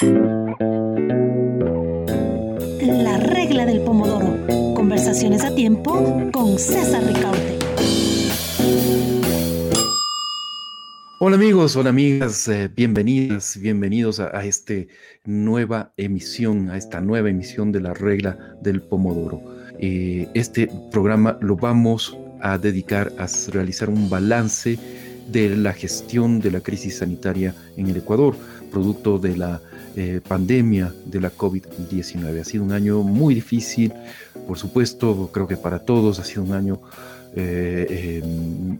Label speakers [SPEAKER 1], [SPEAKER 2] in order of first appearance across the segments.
[SPEAKER 1] La regla del pomodoro. Conversaciones a tiempo con César Ricaute.
[SPEAKER 2] Hola amigos, hola amigas, eh, bienvenidas, bienvenidos a, esta nueva emisión, a esta nueva emisión de la regla del pomodoro. Eh, este programa lo vamos a dedicar a realizar un balance de la gestión de la crisis sanitaria en el Ecuador, producto de la eh, pandemia de la COVID-19. Ha sido un año muy difícil, por supuesto, creo que para todos ha sido un año eh, em,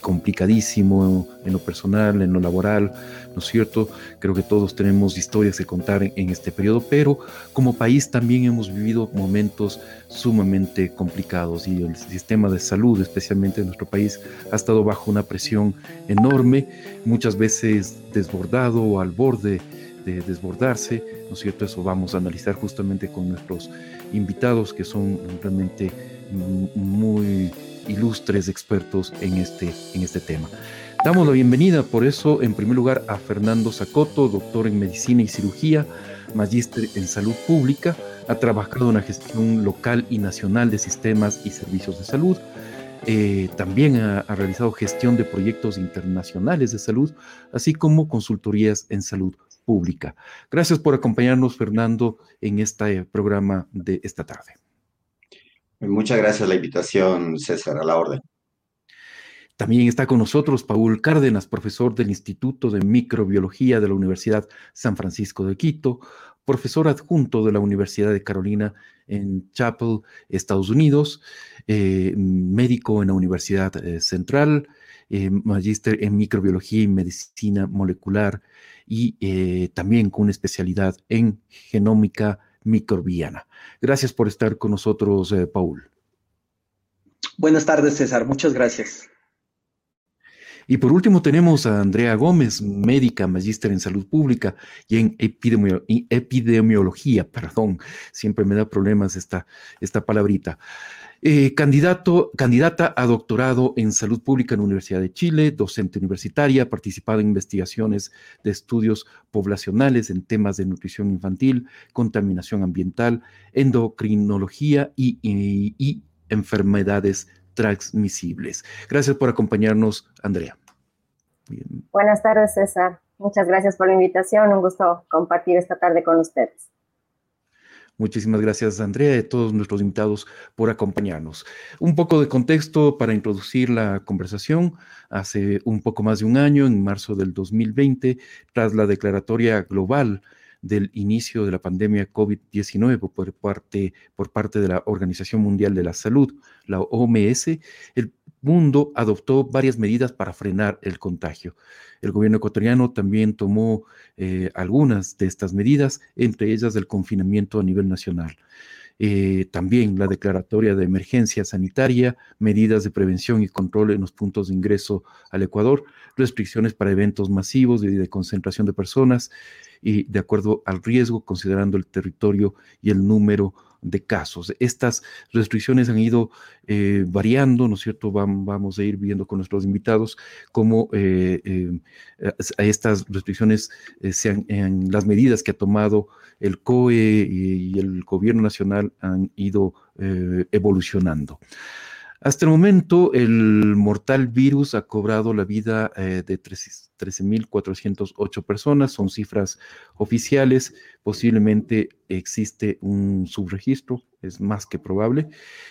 [SPEAKER 2] complicadísimo en lo personal, en lo laboral, ¿no es cierto? Creo que todos tenemos historias que contar en, este periodo, pero como país también hemos vivido momentos sumamente complicados y el sistema de salud, especialmente en nuestro país, ha estado bajo una presión enorme, muchas veces desbordado o al borde de desbordarse, ¿no es cierto? Eso vamos a analizar justamente con nuestros invitados que son realmente muy ilustres expertos en este, en este tema. Damos la bienvenida, por eso, en primer lugar, a Fernando Zacoto, doctor en medicina y cirugía, magíster en salud pública, ha trabajado en la gestión local y nacional de sistemas y servicios de salud. Eh, también ha, ha, realizado gestión de proyectos internacionales de salud, así como consultorías en salud pública. Gracias por acompañarnos, Fernando, en este programa de esta tarde.
[SPEAKER 3] Muchas gracias por la invitación, César, a la orden.
[SPEAKER 2] También está con nosotros Paul Cárdenas, profesor del Instituto de Microbiología de la Universidad San Francisco de Quito, profesor adjunto de la Universidad de Carolina en Chapel, Estados Unidos, eh, médico en la Universidad eh, Central, eh, magíster en microbiología y medicina molecular y eh, también con una especialidad en genómica microbiana. Gracias por estar con nosotros, eh, Paul.
[SPEAKER 4] Buenas tardes, César. Muchas gracias.
[SPEAKER 2] Y por último tenemos a Andrea Gómez, médica, magíster en salud pública y en epidemiología, perdón, siempre me da problemas esta, esta palabrita. Eh, candidato, candidata a doctorado en salud pública en la Universidad de Chile, docente universitaria, participado en investigaciones de estudios poblacionales en temas de nutrición infantil, contaminación ambiental, endocrinología y, enfermedades transmisibles. Gracias por acompañarnos, Andrea.
[SPEAKER 5] Buenas tardes, César. Muchas gracias por la invitación. Un gusto compartir esta tarde con ustedes.
[SPEAKER 2] Muchísimas gracias, Andrea, y a todos nuestros invitados por acompañarnos. Un poco de contexto para introducir la conversación. Hace un poco más de un año, en marzo del 2020, tras la declaratoria global del inicio de la pandemia COVID-19 por parte, por parte de la Organización Mundial de la Salud, la OMS, el mundo adoptó varias medidas para frenar el contagio. El gobierno ecuatoriano también tomó eh, algunas de estas medidas, entre ellas el confinamiento a nivel nacional. Eh, también la declaratoria de emergencia sanitaria, medidas de prevención y control en los puntos de ingreso al Ecuador, restricciones para eventos masivos y de, concentración de personas y de acuerdo al riesgo, considerando el territorio y el número de casos. Estas restricciones han ido eh, variando, ¿no es cierto? Vamos a ir viendo con nuestros invitados cómo eh, eh, estas restricciones sean en las medidas que ha tomado el COE y el gobierno nacional han ido evolucionando. Hasta el momento, el mortal virus ha cobrado la vida eh, de 13.408 personas, son cifras oficiales, posiblemente existe un subregistro, es más que probable,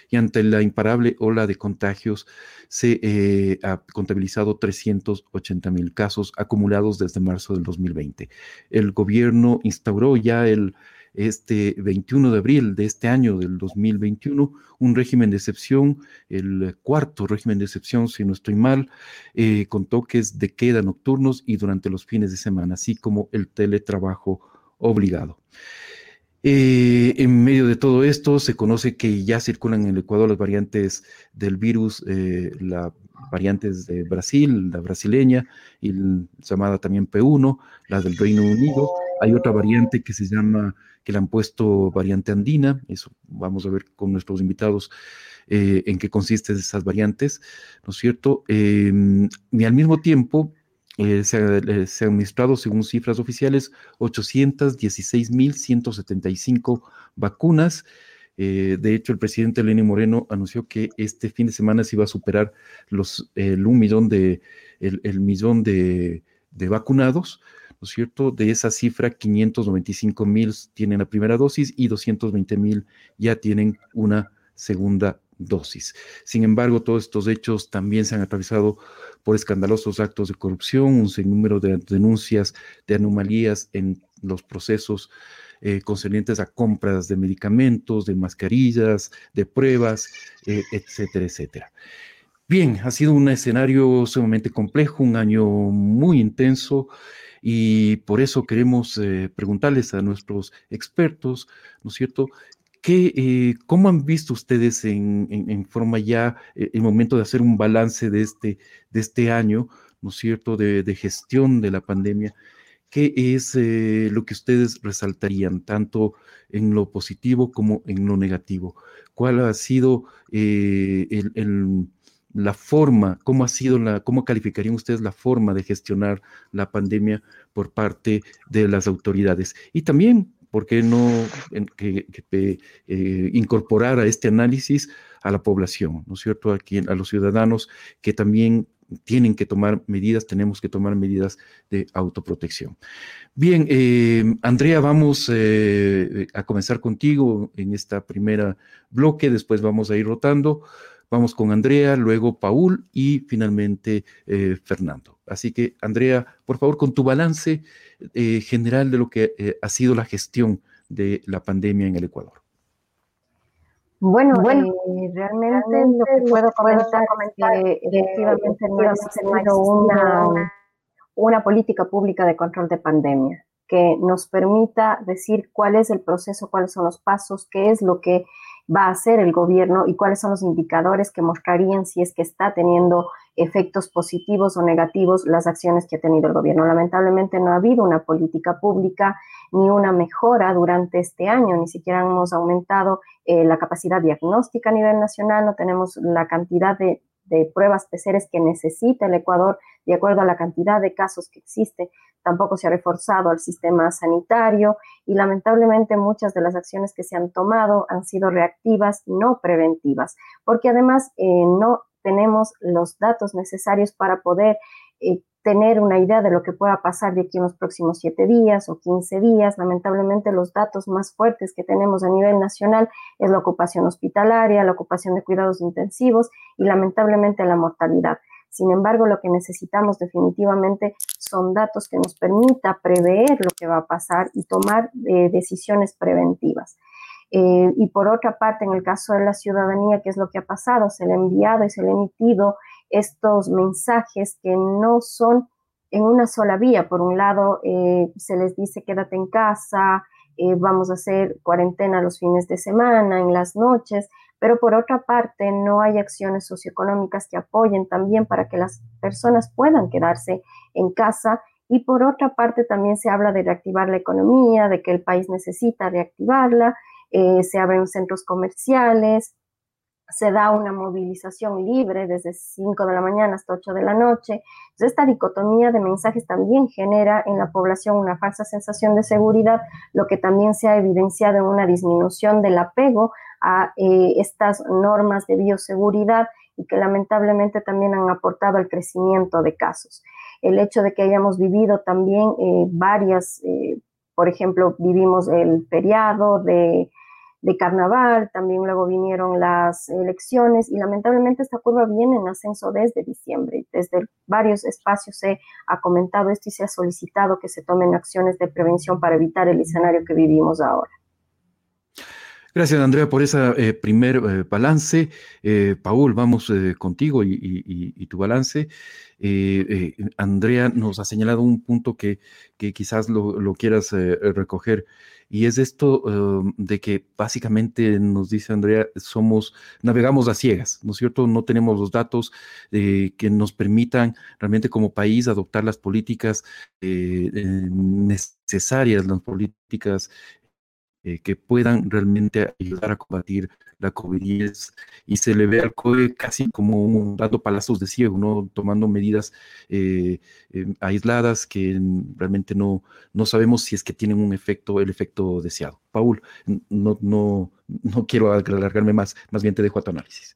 [SPEAKER 2] y ante la imparable ola de contagios se eh, ha contabilizado 380.000 casos acumulados desde marzo del 2020. El gobierno instauró ya el este 21 de abril de este año, del 2021, un régimen de excepción, el cuarto régimen de excepción, si no estoy mal, eh, con toques de queda nocturnos y durante los fines de semana, así como el teletrabajo obligado. Eh, en medio de todo esto, se conoce que ya circulan en el Ecuador las variantes del virus, eh, variantes de Brasil, la brasileña, y la llamada también P1, la del Reino Unido. Hay otra variante que se llama que le han puesto variante andina, eso vamos a ver con nuestros invitados eh, en qué consisten esas variantes, ¿no es cierto? Eh, y al mismo tiempo, se, se, han administrado, según cifras oficiales, 816.175 vacunas. Eh, de hecho, el presidente Lenín Moreno anunció que este fin de semana se iba a superar los, el millón de, el, millón de, vacunados, ¿no es cierto? De esa cifra, 595 mil tienen la primera dosis y 220 mil ya tienen una segunda dosis. Sin embargo, todos estos hechos también se han atravesado por escandalosos actos de corrupción, un sinnúmero de denuncias de anomalías en los procesos eh, concernientes a compras de medicamentos, de mascarillas, de pruebas, eh, etcétera, etcétera. Bien, ha sido un escenario sumamente complejo, un año muy intenso y por eso queremos eh, preguntarles a nuestros expertos, ¿no es cierto? ¿Qué, ¿Cómo han visto ustedes en, forma ya el momento de hacer un balance de este, de este año, ¿no es cierto?, de, de gestión de la pandemia. ¿qué es eh, lo que ustedes resaltarían, tanto en lo positivo como en lo negativo? ¿Cuál ha sido eh, la forma, cómo ha sido la, cómo calificarían ustedes la forma de gestionar la pandemia por parte de las autoridades? Y también, ¿por qué no eh, incorporar a este análisis a la población, ¿no es cierto? Aquí, a los ciudadanos que también tienen que tomar medidas, tenemos que tomar medidas de autoprotección. Bien, eh, Andrea, vamos eh, a comenzar contigo en esta primera bloque, después vamos a ir rotando. Vamos con Andrea, luego Paul y finalmente eh, Fernando. Así que, Andrea, por favor, con tu balance general de lo que ha sido la gestión de la pandemia en el Ecuador.
[SPEAKER 5] Bueno, bueno eh, realmente lo que puedo comentar, es que efectivamente no ha existido una, una política pública de control de pandemia que nos permita decir cuál es el proceso, cuáles son los pasos, qué es lo que va a hacer el gobierno y cuáles son los indicadores que mostrarían si es que está teniendo efectos positivos o negativos las acciones que ha tenido el gobierno. Lamentablemente no ha habido una política pública ni una mejora durante este año, ni siquiera hemos aumentado eh, la capacidad diagnóstica a nivel nacional, no tenemos la cantidad de, de pruebas que necesita el Ecuador de acuerdo a la cantidad de casos que existe. Tampoco se ha reforzado el sistema sanitario y lamentablemente muchas de las acciones que se han tomado han sido reactivas, no preventivas, porque además eh, no tenemos los datos necesarios para poder eh, tener una idea de lo que pueda pasar de aquí en los próximos siete días o 15 días. Lamentablemente los datos más fuertes que tenemos a nivel nacional es la ocupación hospitalaria, la ocupación de cuidados intensivos y lamentablemente la mortalidad. Sin embargo, lo que necesitamos definitivamente son datos que nos permita prever lo que va a pasar y tomar eh, decisiones preventivas. Eh, y por otra parte, en el caso de la ciudadanía, ¿qué es lo que ha pasado? Se le ha enviado y se le ha emitido estos mensajes que no son en una sola vía. Por un lado, eh, se les dice quédate en casa, vamos a hacer cuarentena los fines de semana, en las noches, pero por otra parte no hay acciones socioeconómicas que apoyen también para que las personas puedan quedarse en casa y por otra parte también se habla de reactivar la economía, de que el país necesita reactivarla eh, se abren centros comerciales, se da una movilización libre desde 5 de la mañana hasta 8 de la noche. Entonces, esta dicotomía de mensajes también genera en la población una falsa sensación de seguridad, lo que también se ha evidenciado en una disminución del apego a eh, estas normas de bioseguridad y que lamentablemente también han aportado al crecimiento de casos. El hecho de que hayamos vivido también eh, varias, por ejemplo, vivimos el feriado de de carnaval, también luego vinieron las elecciones y lamentablemente esta curva viene en ascenso desde diciembre. Desde varios espacios se ha comentado esto y se ha solicitado que se tomen acciones de prevención para evitar el escenario que vivimos ahora.
[SPEAKER 2] Gracias, Andrea, por ese eh, primer eh, balance. Eh, Paul, vamos contigo y, tu balance. Andrea nos ha señalado un punto que, quizás lo, lo quieras recoger y es esto em, de que básicamente nos dice Andrea, somos, navegamos a ciegas, ¿no es cierto? No tenemos los datos que nos permitan realmente como país adoptar las políticas necesarias, las políticas eh, que puedan realmente ayudar a combatir la COVID y se le ve al COVID casi como un, dando palazos de ciego, ¿no? tomando medidas eh, em, aisladas que realmente no, no sabemos si es que tienen un efecto, el efecto deseado. Paul, no, no, no quiero alargarme más, más bien te dejo a tu análisis.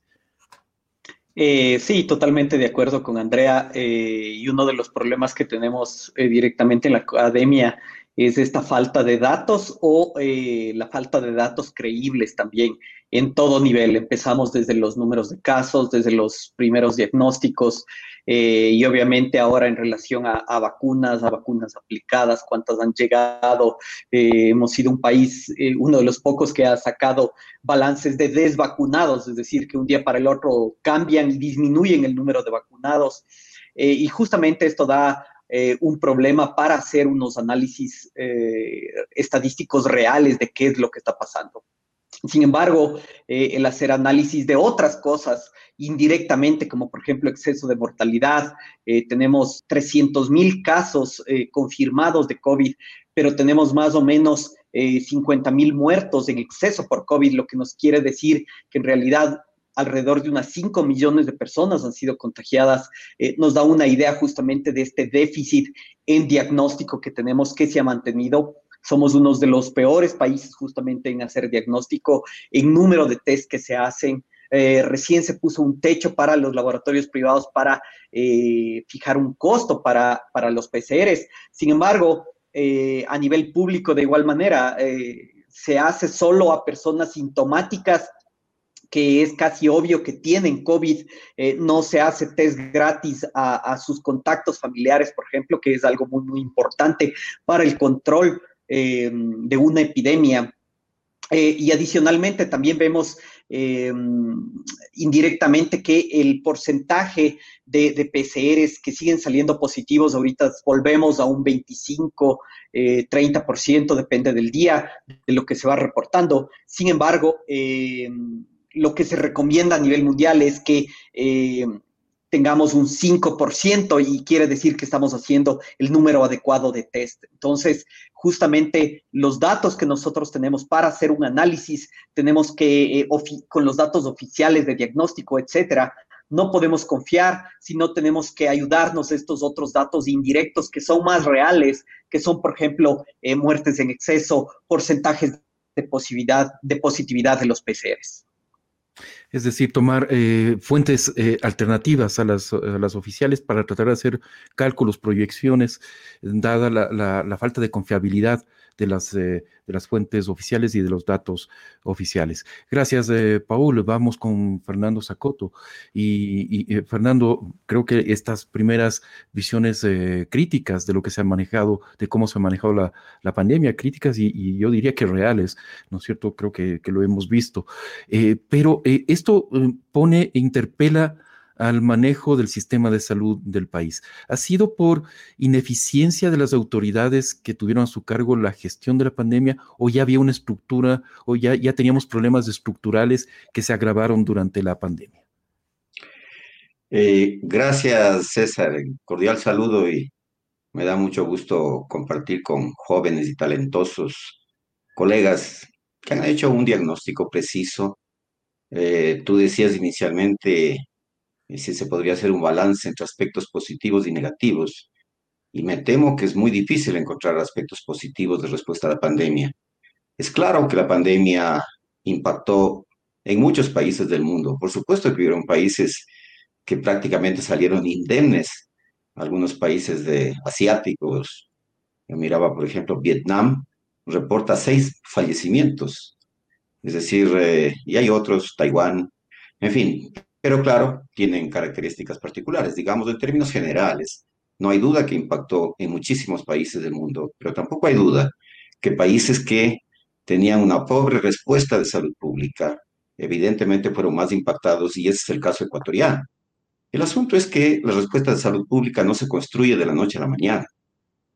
[SPEAKER 4] Eh, sí, totalmente de acuerdo con Andrea. Eh, y uno de los problemas que tenemos eh, directamente en la academia es esta falta de datos o la falta de datos creíbles también en todo nivel. Empezamos desde los números de casos, desde los primeros diagnósticos eh, y obviamente ahora en relación a, vacunas, a vacunas aplicadas, cuántas han llegado. Eh, hemos sido un país, eh, uno de los pocos que ha sacado balances de desvacunados, es decir, que un día para el otro cambian y disminuyen el número de vacunados. y justamente esto da un problema para hacer unos análisis estadísticos reales de qué es lo que está pasando. Sin embargo, eh, el hacer análisis de otras cosas indirectamente, como por ejemplo exceso de mortalidad, eh, tenemos 300 mil casos eh, confirmados de COVID, pero tenemos más o menos 50 mil muertos en exceso por COVID, lo que nos quiere decir que en realidad alrededor de unas 5 millones de personas han sido contagiadas, nos da una idea justamente de este déficit en diagnóstico que tenemos que se ha mantenido somos uno de los peores países justamente en hacer diagnóstico, en número de test que se hacen. Eh, recién se puso un techo para los laboratorios privados para eh, fijar un costo para, para, los PCRs. Sin embargo, eh, a nivel público, de igual manera, se hace solo a personas sintomáticas que es casi obvio que tienen COVID, no se hace test gratis a, sus contactos familiares, por ejemplo, que es algo muy, importante para el control eh, de una epidemia. Eh, y adicionalmente también vemos eh, indirectamente que el porcentaje de, de, PCRs que siguen saliendo positivos, ahorita volvemos a un 25, 30%, depende del día, de lo que se va reportando. Sin embargo, lo que se recomienda a nivel mundial es que tengamos un 5% y quiere decir que estamos haciendo el número adecuado de test. Entonces, justamente los datos que nosotros tenemos para hacer un análisis, tenemos que, eh, con los datos oficiales de diagnóstico, etcétera, no podemos confiar, sino tenemos que ayudarnos estos otros datos indirectos que son más reales, que son, por ejemplo, eh, muertes en exceso, porcentajes de positividad, de positividad de los PCRs.
[SPEAKER 2] Es decir, tomar eh, fuentes eh, alternativas a las, oficiales para tratar de hacer cálculos, proyecciones, dada la falta de confiabilidad de las, eh, de las fuentes oficiales y de los datos oficiales. Gracias, eh, Paul. Vamos con Fernando Sacoto. Y, eh, Fernando, creo que estas primeras visiones críticas de lo que se ha manejado, de cómo se ha manejado la, la pandemia, críticas y, yo diría que reales, ¿no es cierto? Creo que, que lo hemos visto. pero esto pone interpela al manejo del sistema de salud del país. ¿Ha sido por ineficiencia de las autoridades que tuvieron a su cargo la gestión de la pandemia o ya había una estructura o ya, ya teníamos problemas estructurales que se agravaron durante la pandemia?
[SPEAKER 3] Eh, gracias, César. Cordial saludo y me da mucho gusto compartir con jóvenes y talentosos colegas que han hecho un diagnóstico preciso. Eh, tú decías inicialmente si se podría hacer un balance entre aspectos positivos y negativos. Y me temo que es muy difícil encontrar aspectos positivos de respuesta a la pandemia. Es claro que la pandemia impactó en muchos países del mundo. Por supuesto que hubieron países que prácticamente salieron indemnes. Algunos países de, asiáticos, yo miraba, por ejemplo, Vietnam, reporta seis fallecimientos. Es decir, eh, y hay otros, Taiwán, en fin, pero claro, tienen características particulares. Digamos, en términos generales, no hay duda que impactó en muchísimos países del mundo, pero tampoco hay duda que países que tenían una pobre respuesta de salud pública, evidentemente fueron más impactados y ese es el caso ecuatoriano. El asunto es que la respuesta de salud pública no se construye de la noche a la mañana.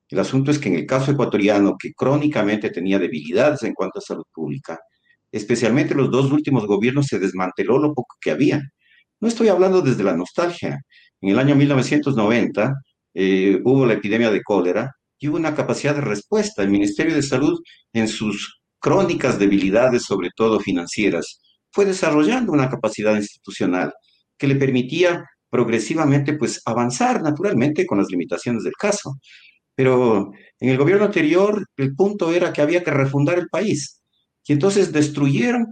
[SPEAKER 3] El asunto es que en el caso ecuatoriano, que crónicamente tenía debilidades en cuanto a salud pública, especialmente los dos últimos gobiernos se desmanteló lo poco que había. No estoy hablando desde la nostalgia. En el año 1990 eh, hubo la epidemia de cólera y hubo una capacidad de respuesta. El Ministerio de Salud en sus crónicas debilidades, sobre todo financieras, fue desarrollando una capacidad institucional que le permitía progresivamente pues avanzar naturalmente con las limitaciones del caso. Pero en el gobierno anterior el punto era que había que refundar el país y entonces destruyeron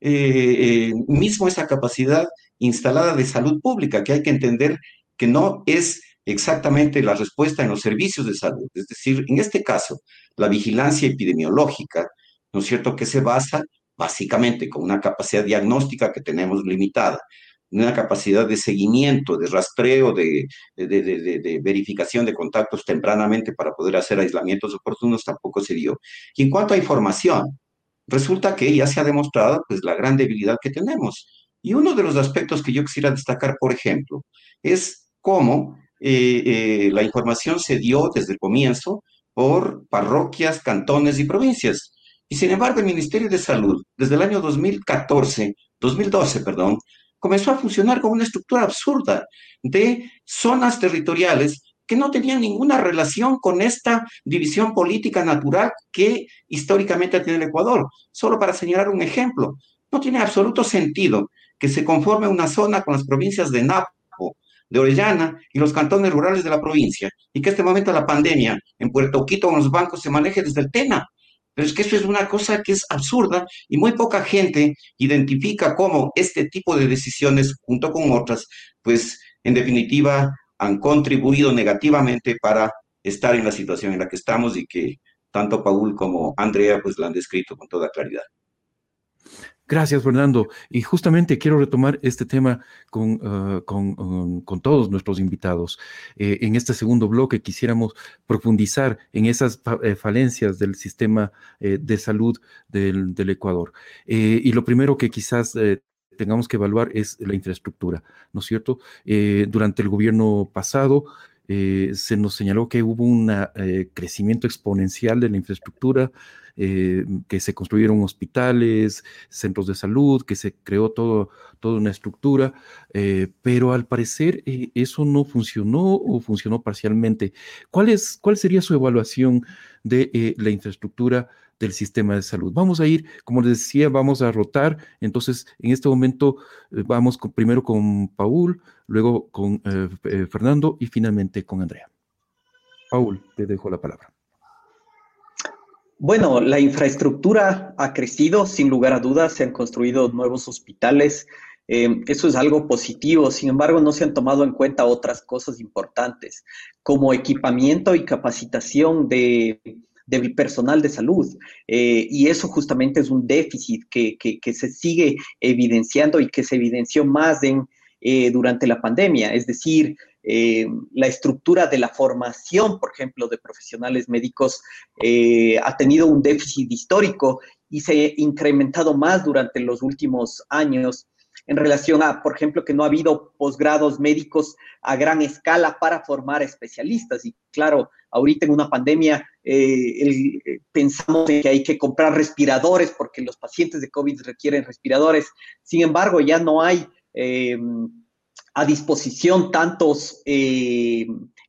[SPEAKER 3] eh, eh, mismo esa capacidad instalada de salud pública, que hay que entender que no es exactamente la respuesta en los servicios de salud. Es decir, en este caso, la vigilancia epidemiológica, ¿no es cierto?, que se basa básicamente con una capacidad diagnóstica que tenemos limitada, una capacidad de seguimiento, de rastreo, de, de, verificación de contactos tempranamente para poder hacer aislamientos oportunos, tampoco se dio. Y en cuanto a información, resulta que ya se ha demostrado pues, la gran debilidad que tenemos. Y uno de los aspectos que yo quisiera destacar, por ejemplo, es cómo eh, eh, la información se dio desde el comienzo por parroquias, cantones y provincias. Y sin embargo, el Ministerio de Salud, desde el año 2014, 2012, perdón, comenzó a funcionar con una estructura absurda de zonas territoriales que no tenían ninguna relación con esta división política natural que históricamente tiene el Ecuador. Solo para señalar un ejemplo, no tiene absoluto sentido que se conforme una zona con las provincias de Napo, de Orellana y los cantones rurales de la provincia, y que este momento la pandemia en Puerto Quito con los bancos se maneje desde el TENA. Pero es que eso es una cosa que es absurda y muy poca gente identifica cómo este tipo de decisiones, junto con otras, pues en definitiva han contribuido negativamente para estar en la situación en la que estamos y que tanto Paul como Andrea pues la han descrito con toda claridad.
[SPEAKER 2] Gracias, Fernando. Y justamente quiero retomar este tema con, ah, um, todos nuestros invitados. Eh, en este segundo bloque quisiéramos profundizar en esas eh, falencias del sistema eh, de salud del, Ecuador. y lo primero que quizás tengamos que evaluar es la infraestructura, ¿no es cierto? Eh, durante el gobierno pasado eh, se nos señaló que hubo un eh, crecimiento exponencial de la infraestructura, que se construyeron hospitales, centros de salud, que se creó todo, toda una estructura, pero al parecer eso no funcionó o funcionó parcialmente. ¿Cuál, cuál sería su evaluación de la infraestructura? del sistema de salud. Vamos a ir, como les decía, vamos a rotar. Entonces, en este momento eh, vamos primero con Paul, luego con eh, eh, Fernando y finalmente con Andrea. Paul, te dejo la palabra.
[SPEAKER 4] Bueno, la infraestructura ha crecido, sin lugar a dudas, se han construido nuevos hospitales, eso es algo positivo, sin embargo, no se han tomado en cuenta otras cosas importantes, como equipamiento y capacitación de, del personal de salud. Eh, y eso justamente es un déficit que, se sigue evidenciando y que se evidenció más en, eh, durante la pandemia. Es decir, eh, la estructura de la formación, por ejemplo, de profesionales médicos ha tenido un déficit histórico y se ha incrementado más durante los últimos años en relación a, por ejemplo, que no ha habido posgrados médicos a gran escala para formar especialistas. Y claro, ahorita en una pandemia eh, eh, pensamos en que hay que comprar respiradores porque los pacientes de COVID requieren respiradores. Sin embargo, ya no hay eh, a disposición tantos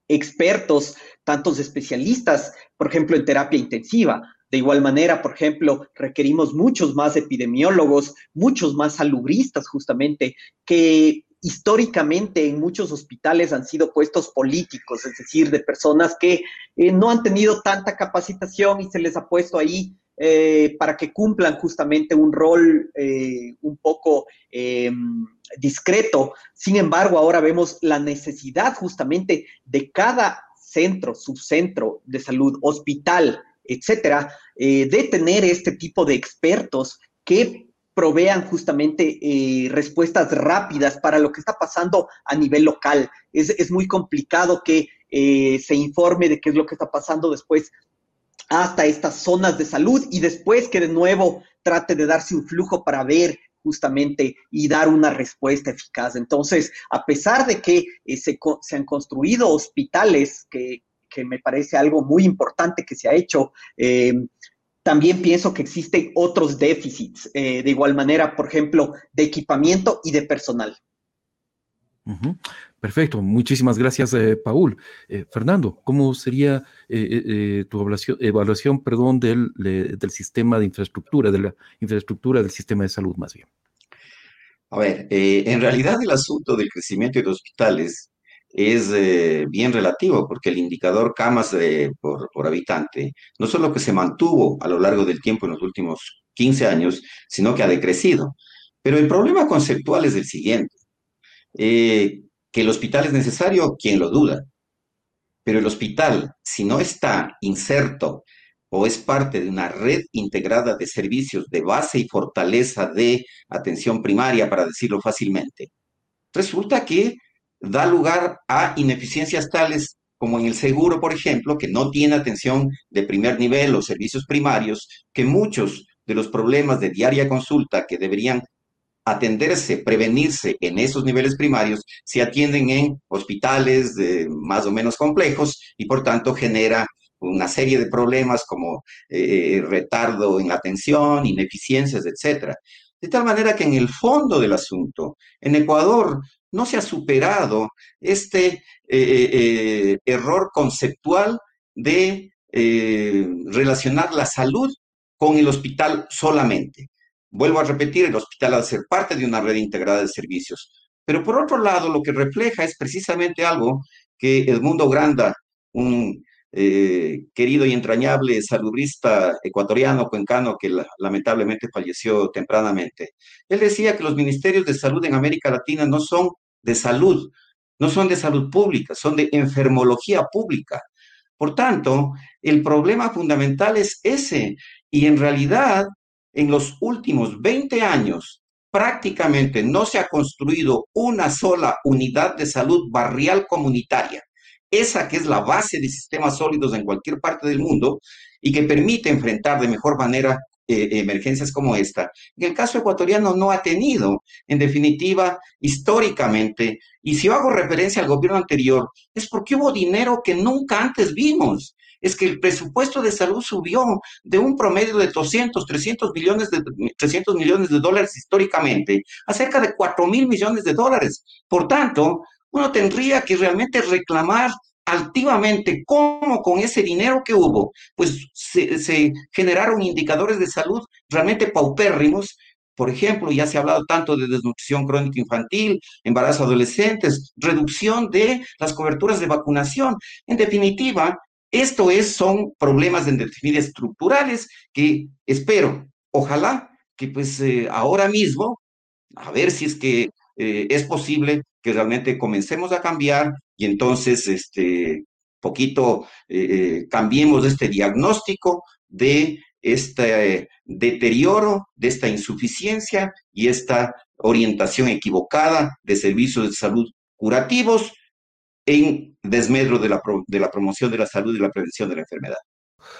[SPEAKER 4] expertos, tantos especialistas, por ejemplo, en terapia intensiva. De igual manera, por ejemplo, requerimos muchos más epidemiólogos, muchos más salubristas justamente, que históricamente en muchos hospitales han sido puestos políticos, es decir, de personas que eh, no han tenido tanta capacitación y se les ha puesto ahí eh, para que cumplan justamente un rol eh, un poco em, discreto. Sin embargo, ahora vemos la necesidad justamente de cada centro, subcentro de salud, hospital, etcétera, de tener este tipo de expertos que provean justamente eh, respuestas rápidas para lo que está pasando a nivel local. Es, muy complicado que eh, se informe de qué es lo que está pasando después hasta estas zonas de salud y después que de nuevo trate de darse un flujo para ver justamente y dar una respuesta eficaz. Entonces, a pesar de que eh, se, se, han construido hospitales, que, me parece algo muy importante que se ha hecho, también pienso que existen otros déficits, eh, de igual manera, por ejemplo, de equipamiento y de personal.
[SPEAKER 2] Perfecto, muchísimas gracias, eh, Paul. Eh, Fernando, ¿cómo sería eh, tu evaluación, perdón, del, sistema de infraestructura, de la infraestructura del sistema de salud más bien?
[SPEAKER 3] A ver, en realidad el asunto del crecimiento de hospitales es bien relativo, porque el indicador camas por, por habitante no solo que se mantuvo a lo largo del tiempo en los últimos 15 años, sino que ha decrecido. Pero el problema conceptual es el siguiente. Eh, que el hospital es necesario, quien lo duda. Pero el hospital, si no está inserto o es parte de una red integrada de servicios de base y fortaleza de atención primaria, para decirlo fácilmente, resulta que da lugar a ineficiencias tales como en el seguro, por ejemplo, que no tiene atención de primer nivel o servicios primarios, que muchos de los problemas de diaria consulta que deberían atenderse, prevenirse en esos niveles primarios, se atienden en hospitales más o menos complejos y por tanto genera una serie de problemas como eh, retardo en la atención, ineficiencias, etcétera. De tal manera que en el fondo del asunto, en Ecuador no se ha superado este eh, eh, error conceptual de relacionar la salud con el hospital solamente. Vuelvo a repetir, el hospital de ser parte de una red integrada de servicios. Pero por otro lado, lo que refleja es precisamente algo que Edmundo Granda, un eh, querido y entrañable salubrista ecuatoriano, cuencano, que lamentablemente falleció tempranamente, él decía que los ministerios de salud en América Latina no son de salud, no son de salud pública, son de enfermología pública. Por tanto, el problema fundamental es ese. Y en realidad, en los últimos 20 años, prácticamente no se ha construido una sola unidad de salud barrial comunitaria, esa que es la base de sistemas sólidos en cualquier parte del mundo y que permite enfrentar de mejor manera eh, emergencias como esta. En el caso ecuatoriano no ha tenido, en definitiva, históricamente, y si yo hago referencia al gobierno anterior, es porque hubo dinero que nunca antes vimos es que el presupuesto de salud subió de un promedio de 200, 300 millones de, 300 millones de dólares históricamente a cerca de 4 mil millones de dólares. Por tanto, uno tendría que realmente reclamar altivamente cómo con ese dinero que hubo, pues se, se, generaron indicadores de salud realmente paupérrimos. Por ejemplo, ya se ha hablado tanto de desnutrición crónica infantil, embarazo adolescentes, reducción de las coberturas de vacunación. En definitiva, esto es, son problemas en definitiva estructurales que espero, ojalá que pues eh, ahora mismo, a ver si es que eh, es posible que realmente comencemos a cambiar y entonces, este, poquito eh, cambiemos este diagnóstico de este deterioro, de esta insuficiencia y esta orientación equivocada de servicios de salud curativos en desmedro de la, de la promoción de la salud y la prevención de la enfermedad.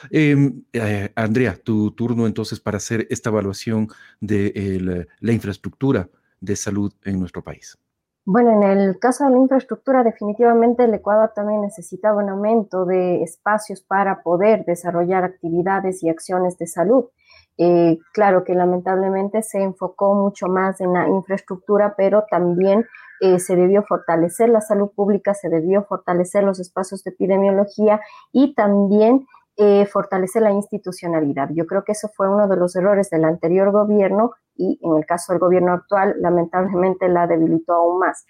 [SPEAKER 2] Em, eh, Andrea, tu turno entonces para hacer esta evaluación de la infraestructura de salud en nuestro país.
[SPEAKER 5] Bueno, en el caso de la infraestructura, definitivamente el Ecuador también necesitaba un aumento de espacios para poder desarrollar actividades y acciones de salud. Eh, claro que lamentablemente se enfocó mucho más en la infraestructura, pero también eh, se debió fortalecer la salud pública, se debió fortalecer los espacios de epidemiología y también eh, fortalecer la institucionalidad. Yo creo que eso fue uno de los errores del anterior gobierno y en el caso del gobierno actual, lamentablemente la debilitó aún más.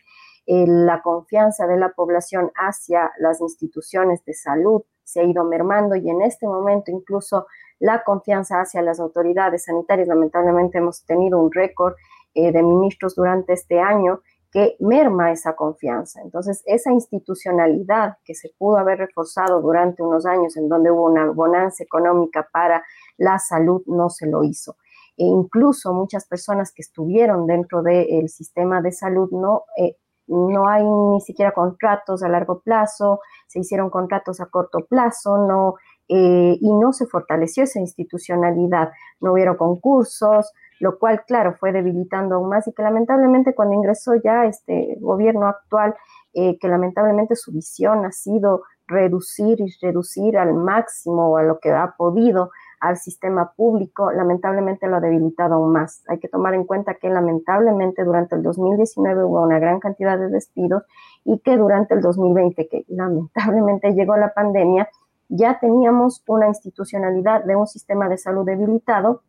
[SPEAKER 5] la confianza de la población hacia las instituciones de salud se ha ido mermando y en este momento incluso la confianza hacia las autoridades sanitarias. Lamentablemente hemos tenido un récord eh, de ministros durante este año que merma esa confianza. Entonces, esa institucionalidad que se pudo haber reforzado durante unos años en donde hubo una bonanza económica para la salud, no se lo hizo. E incluso muchas personas que estuvieron dentro del sistema de salud no, eh, no hay ni siquiera contratos a largo plazo, se hicieron contratos a corto plazo, no eh, y no se fortaleció esa institucionalidad. No hubieron concursos, lo cual, claro, fue debilitando aún más y que lamentablemente cuando ingresó ya este gobierno actual, eh, que lamentablemente su visión ha sido reducir y reducir al máximo a lo que ha podido al sistema público, lamentablemente lo ha debilitado aún más. Hay que tomar en cuenta que lamentablemente durante el 2019 hubo una gran cantidad de despidos y que durante el 2020, que lamentablemente llegó la pandemia, ya teníamos una institucionalidad de un sistema de salud debilitado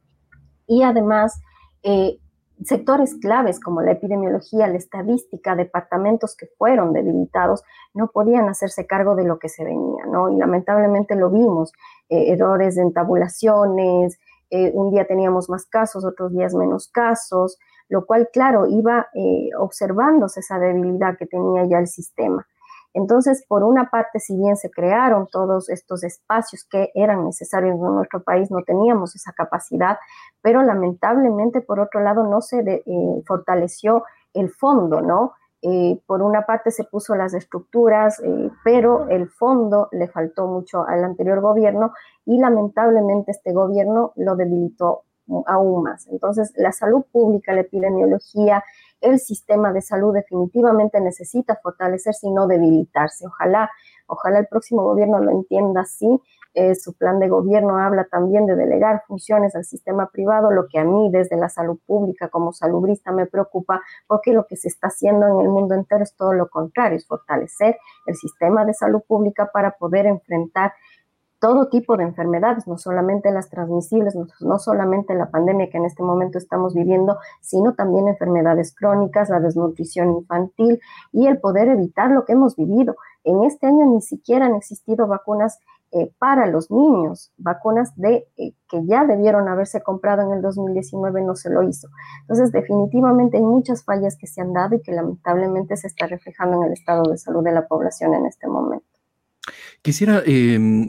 [SPEAKER 5] y además eh, sectores claves como la epidemiología, la estadística, departamentos que fueron debilitados, no podían hacerse cargo de lo que se venía, ¿no? Y lamentablemente lo vimos, eh, errores en tabulaciones, eh, un día teníamos más casos, otros días menos casos, lo cual, claro, iba eh, observándose esa debilidad que tenía ya el sistema. Entonces, por una parte, si bien se crearon todos estos espacios que eran necesarios en nuestro país, no teníamos esa capacidad, pero lamentablemente, por otro lado, no se eh, fortaleció el fondo, ¿no? Eh, por una parte se puso las estructuras, eh, pero el fondo le faltó mucho al anterior gobierno y lamentablemente este gobierno lo debilitó aún más. Entonces, la salud pública, la epidemiología, el sistema de salud definitivamente necesita fortalecerse y no debilitarse. Ojalá, ojalá el próximo gobierno lo entienda así. Eh, su plan de gobierno habla también de delegar funciones al sistema privado, lo que a mí desde la salud pública como salubrista me preocupa, porque lo que se está haciendo en el mundo entero es todo lo contrario, es fortalecer el sistema de salud pública para poder enfrentar todo tipo de enfermedades, no solamente las transmisibles, no, solamente la pandemia que en este momento estamos viviendo, sino también enfermedades crónicas, la desnutrición infantil y el poder evitar lo que hemos vivido. En este año ni siquiera han existido vacunas eh, para los niños, vacunas de eh, que ya debieron haberse comprado en el 2019 no se lo hizo. Entonces, definitivamente hay muchas fallas que se han dado y que lamentablemente se está reflejando en el estado de salud de la población en este momento.
[SPEAKER 2] Quisiera em,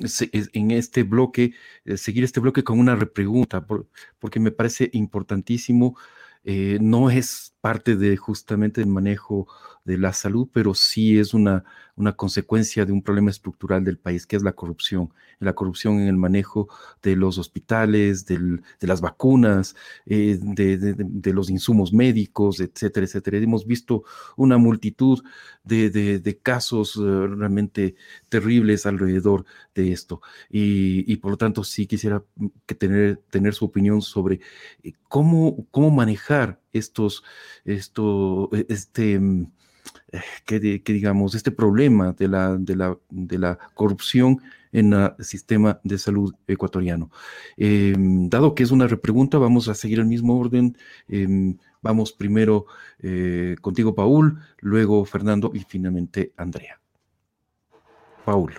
[SPEAKER 2] en este bloque, eh, seguir este bloque con una repregunta, porque me parece importantísimo. Eh, no es parte de justamente el manejo de la salud, pero sí es una, una consecuencia de un problema estructural del país, que es la corrupción. La corrupción en el manejo de los hospitales, de las vacunas, eh, de, los insumos médicos, etcétera, etcétera. Hemos visto una multitud de, casos eh, realmente terribles alrededor de esto. Y, por lo tanto, sí quisiera que tener, tener su opinión sobre eh, cómo, cómo manejar estos, esto, e, este eh, que, digamos, este problema de la, de la, de la corrupción en el sistema de salud ecuatoriano. Em, dado que es una repregunta, vamos a seguir el mismo orden. Em, vamos primero eh, contigo, Paul, luego Fernando y finalmente Andrea. Paul.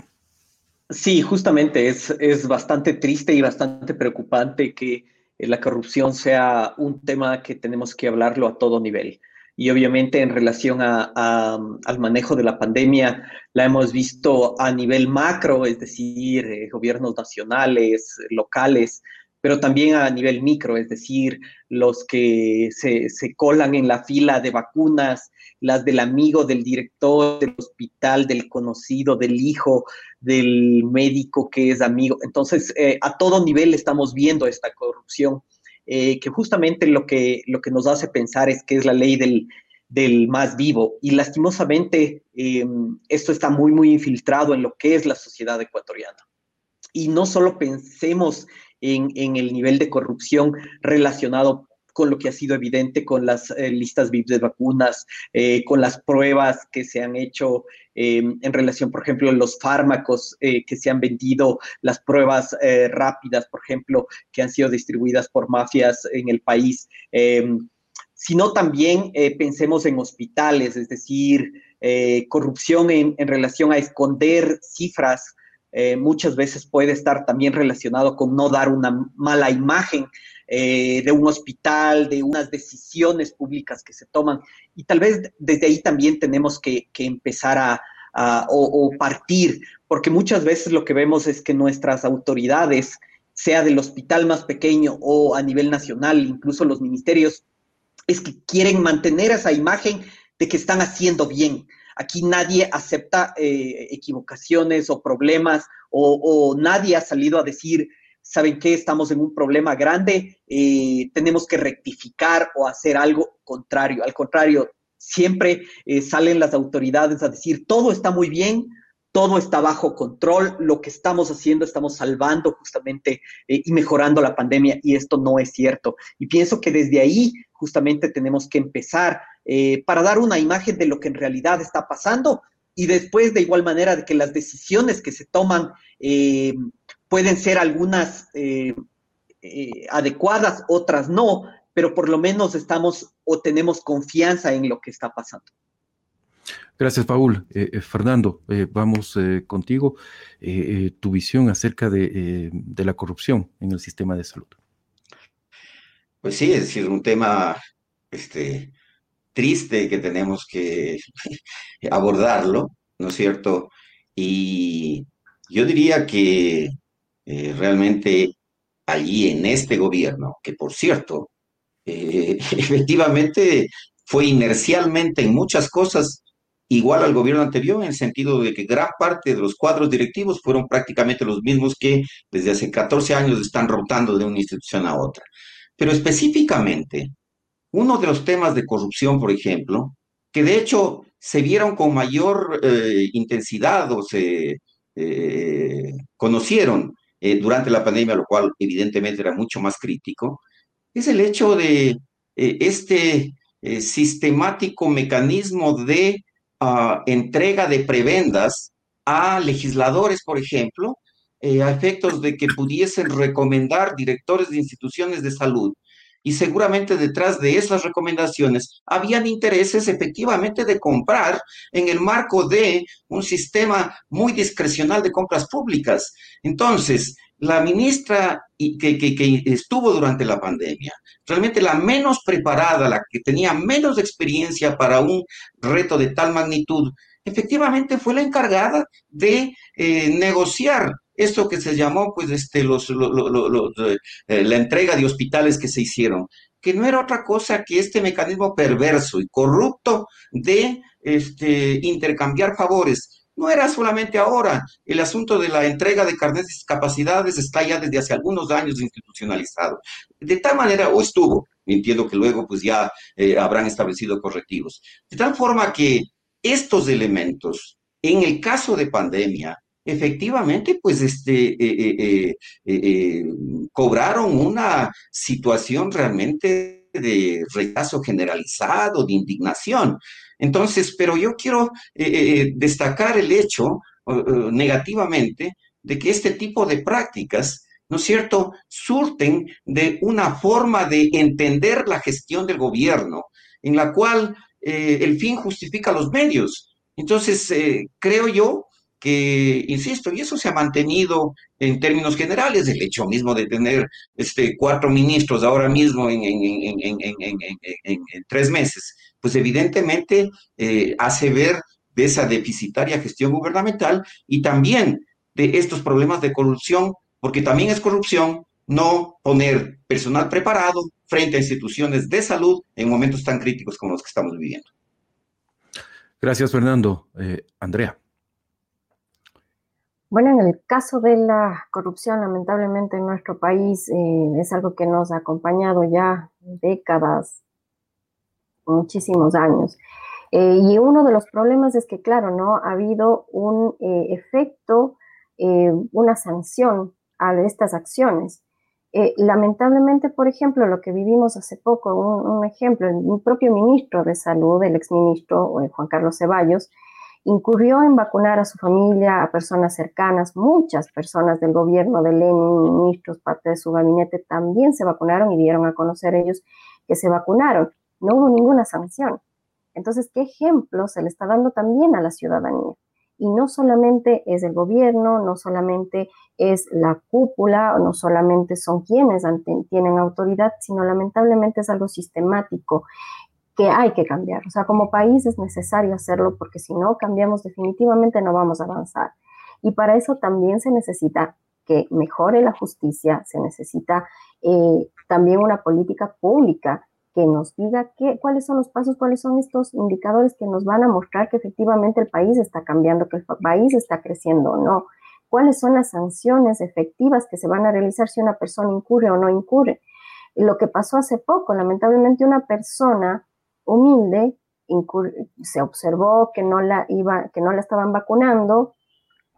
[SPEAKER 4] Sí, justamente es, es bastante triste y bastante preocupante que la corrupción sea un tema que tenemos que hablarlo a todo nivel y obviamente en relación al manejo de la pandemia la hemos visto a nivel macro, es decir, eh, gobiernos nacionales, locales, pero también a nivel micro, es decir, los que se, se, colan en la fila de vacunas, las del amigo, del director del hospital, del conocido, del hijo, del médico que es amigo. Entonces, eh, a todo nivel estamos viendo esta corrupción. Eh, que justamente lo que, lo que nos hace pensar es que es la ley del, del más vivo. Y lastimosamente em, esto está muy, muy infiltrado en lo que es la sociedad ecuatoriana. Y no solo pensemos en, en el nivel de corrupción relacionado con lo que ha sido evidente con las eh, listas VIP de vacunas, eh, con las pruebas que se han hecho em, en relación, por ejemplo, los fármacos eh, que se han vendido, las pruebas rápidas, por ejemplo, que han sido distribuidas por mafias en el país em, sino también pensemos en hospitales, es decir, corrupción en, en, relación a esconder cifras. muchas veces puede estar también relacionado con no dar una mala imagen eh, de un hospital, de unas decisiones públicas que se toman. Y tal vez desde ahí también tenemos que, empezar a, o, partir, porque muchas veces lo que vemos es que nuestras autoridades, sea del hospital más pequeño o a nivel nacional, incluso los ministerios, es que quieren mantener esa imagen de que están haciendo bien. Aquí nadie acepta eh, equivocaciones o problemas o, o, nadie ha salido a decir ¿saben qué? Estamos en un problema grande, eh, tenemos que rectificar o hacer algo contrario. Al contrario, siempre eh, salen las autoridades a decir, todo está muy bien, todo está bajo control, lo que estamos haciendo, estamos salvando justamente eh, y mejorando la pandemia y esto no es cierto. Y pienso que desde ahí justamente tenemos que empezar para dar una imagen de lo que en realidad está pasando y después de igual manera de que las decisiones que se toman pueden ser algunas adecuadas, otras no, pero por lo menos estamos o tenemos confianza en lo que está pasando.
[SPEAKER 2] Gracias, Paul. Eh, eh, Fernando, eh, vamos contigo. tu visión acerca de, la corrupción en el sistema de salud.
[SPEAKER 3] Pues sí, es decir, un tema este, triste que tenemos que abordarlo, ¿no es cierto? Y yo diría que realmente allí en este gobierno, que por cierto, efectivamente fue inercialmente en muchas cosas igual al gobierno anterior, en el sentido de que gran parte de los cuadros directivos fueron prácticamente los mismos que desde hace 14 años están rotando de una institución a otra. Pero específicamente, uno de los temas de corrupción, por ejemplo, que de hecho se vieron con mayor eh, intensidad o se eh, conocieron eh, durante la pandemia, lo cual evidentemente era mucho más crítico, es el hecho de este sistemático mecanismo de entrega de prebendas a legisladores, por ejemplo, eh, a efectos de que pudiesen recomendar directores de instituciones de salud. Y seguramente detrás de esas recomendaciones habían intereses efectivamente de comprar en el marco de un sistema muy discrecional de compras públicas. Entonces, la ministra que, que, estuvo durante la pandemia, realmente la menos preparada, la que tenía menos experiencia para un reto de tal magnitud, efectivamente fue la encargada de eh, negociar esto que se llamó, pues, este, eh, la entrega de hospitales que se hicieron, que no era otra cosa que este mecanismo perverso y corrupto de este, intercambiar favores no era solamente ahora. El asunto de la entrega de carnet de discapacidades está ya desde hace algunos años institucionalizado. De tal manera, o estuvo, entiendo que luego pues ya eh, habrán establecido correctivos. De tal forma que estos elementos, en el caso de pandemia, efectivamente, pues este, eh, eh, cobraron una situación realmente de rechazo generalizado, de indignación. Entonces, pero yo quiero eh, eh, eh, destacar el hecho negativamente de que este tipo de prácticas, ¿no es cierto?, surten de una forma de entender la gestión del gobierno, en la cual el fin justifica los medios. Entonces, creo yo que, insisto, y eso se ha mantenido en términos generales, el hecho mismo de tener este, cuatro ministros ahora mismo en, en tres meses, pues evidentemente eh, hace ver de esa deficitaria gestión gubernamental y también de estos problemas de corrupción, porque también es corrupción no poner personal preparado frente a instituciones de salud en momentos tan críticos como los que estamos viviendo.
[SPEAKER 2] Gracias, Fernando. Eh, Andrea.
[SPEAKER 5] Bueno, en el caso de la corrupción, lamentablemente en nuestro país eh, es algo que nos ha acompañado ya décadas, muchísimos años. Eh, y uno de los problemas es que, claro, no ha habido un eh, efecto, eh, una sanción a estas acciones. lamentablemente, por ejemplo, lo que vivimos hace poco, un, ejemplo, el propio ministro de Salud, el exministro Juan Carlos Ceballos, incurrió en vacunar a su familia, a personas cercanas, muchas personas del gobierno de Lenin, ministros, parte de su gabinete, también se vacunaron y dieron a conocer ellos que se vacunaron no hubo ninguna sanción. Entonces, ¿qué ejemplo se le está dando también a la ciudadanía? Y no solamente es el gobierno, no solamente es la cúpula, no solamente son quienes tienen autoridad, sino lamentablemente es algo sistemático que hay que cambiar. O sea, como país es necesario hacerlo porque si no cambiamos definitivamente no vamos a avanzar. Y para eso también se necesita que mejore la justicia, se necesita eh, también una política pública que nos diga qué, cuáles son los pasos, cuáles son estos indicadores que nos van a mostrar que efectivamente el país está cambiando, que el país está creciendo o no. ¿Cuáles son las sanciones efectivas que se van a realizar si una persona incurre o no incurre? Lo que pasó hace poco, lamentablemente una persona humilde se observó que no la iba, que no la estaban vacunando,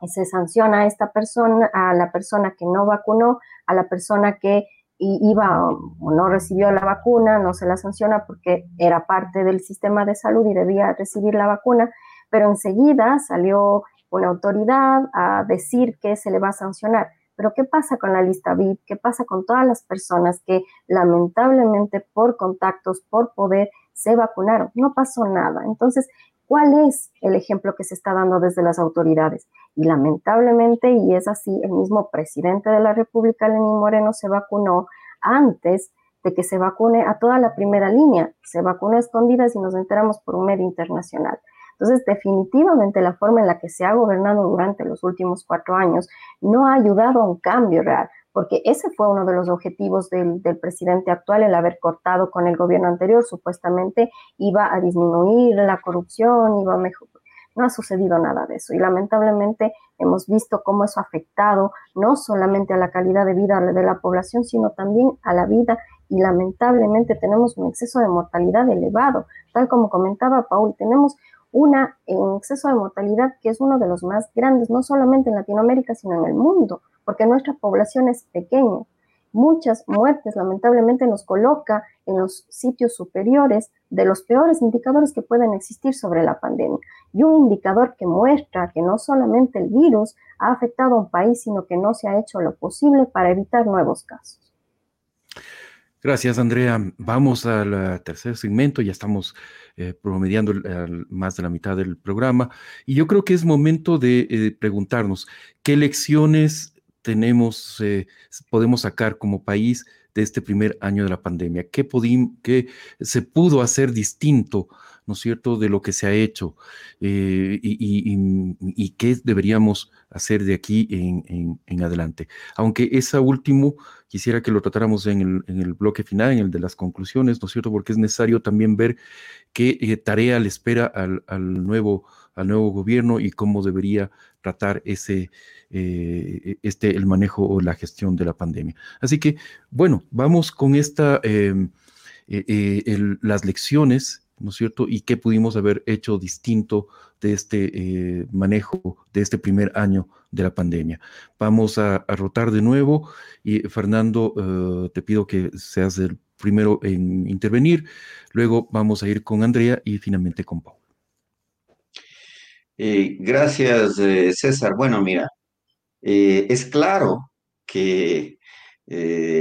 [SPEAKER 5] se sanciona a esta persona, a la persona que no vacunó, a la persona que iba o no recibió la vacuna, no se la sanciona porque era parte del sistema de salud y debía recibir la vacuna, pero enseguida salió una autoridad a decir que se le va a sancionar. Pero ¿qué pasa con la lista VIP? ¿Qué pasa con todas las personas que lamentablemente por contactos, por poder, se vacunaron? No pasó nada. Entonces, ¿cuál es el ejemplo que se está dando desde las autoridades? Y lamentablemente, y es así, el mismo presidente de la República, Lenín Moreno, se vacunó antes de que se vacune a toda la primera línea. Se vacunó a escondidas y nos enteramos por un medio internacional. Entonces, definitivamente la forma en la que se ha gobernado durante los últimos cuatro años no ha ayudado a un cambio real, porque ese fue uno de los objetivos del, presidente actual, el haber cortado con el gobierno anterior, supuestamente iba a disminuir la corrupción, iba a mejorar. No ha sucedido nada de eso y lamentablemente hemos visto cómo eso ha afectado no solamente a la calidad de vida de la población, sino también a la vida y lamentablemente tenemos un exceso de mortalidad elevado. Tal como comentaba Paul, tenemos una en exceso de mortalidad que es uno de los más grandes, no solamente en Latinoamérica, sino en el mundo, porque nuestra población es pequeña. Muchas muertes lamentablemente nos coloca en los sitios superiores de los peores indicadores que pueden existir sobre la pandemia. Y un indicador que muestra que no solamente el virus ha afectado a un país, sino que no se ha hecho lo posible para evitar nuevos casos.
[SPEAKER 2] Gracias, Andrea. Vamos al tercer segmento, ya estamos eh, promediando más de la mitad del programa y yo creo que es momento de eh, preguntarnos qué lecciones tenemos, eh, podemos sacar como país de este primer año de la pandemia, qué, qué se pudo hacer distinto ¿no es cierto?, de lo que se ha hecho eh, y, qué deberíamos hacer de aquí en, adelante. Aunque esa último quisiera que lo tratáramos en el, bloque final, en el de las conclusiones, ¿no es cierto?, porque es necesario también ver qué eh, tarea le espera al, nuevo, al nuevo gobierno y cómo debería tratar ese, eh, este, el manejo o la gestión de la pandemia. Así que, bueno, vamos con esta, em, las lecciones ¿no es cierto? Y qué pudimos haber hecho distinto de este eh, manejo de este primer año de la pandemia. Vamos a, rotar de nuevo y Fernando, eh, te pido que seas el primero en intervenir, luego vamos a ir con Andrea y finalmente con Paul.
[SPEAKER 3] Eh, gracias, César. Bueno, mira, es claro que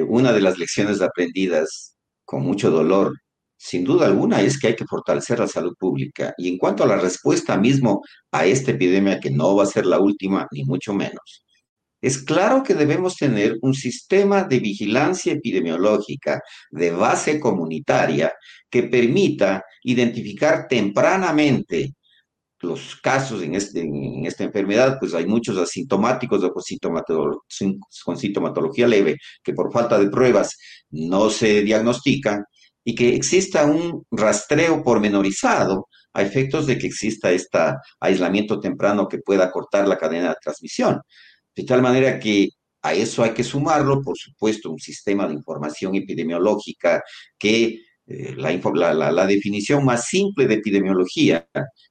[SPEAKER 3] una de las lecciones aprendidas con mucho dolor sin duda alguna es que hay que fortalecer la salud pública. Y en cuanto a la respuesta mismo a esta epidemia, que no va a ser la última, ni mucho menos, es claro que debemos tener un sistema de vigilancia epidemiológica de base comunitaria que permita identificar tempranamente los casos en, este, en esta enfermedad, pues hay muchos asintomáticos o con sintomatología leve que por falta de pruebas no se diagnostican y que exista un rastreo pormenorizado a efectos de que exista este aislamiento temprano que pueda cortar la cadena de transmisión. De tal manera que a eso hay que sumarlo, por supuesto, un sistema de información epidemiológica que eh, la, la definición más simple de epidemiología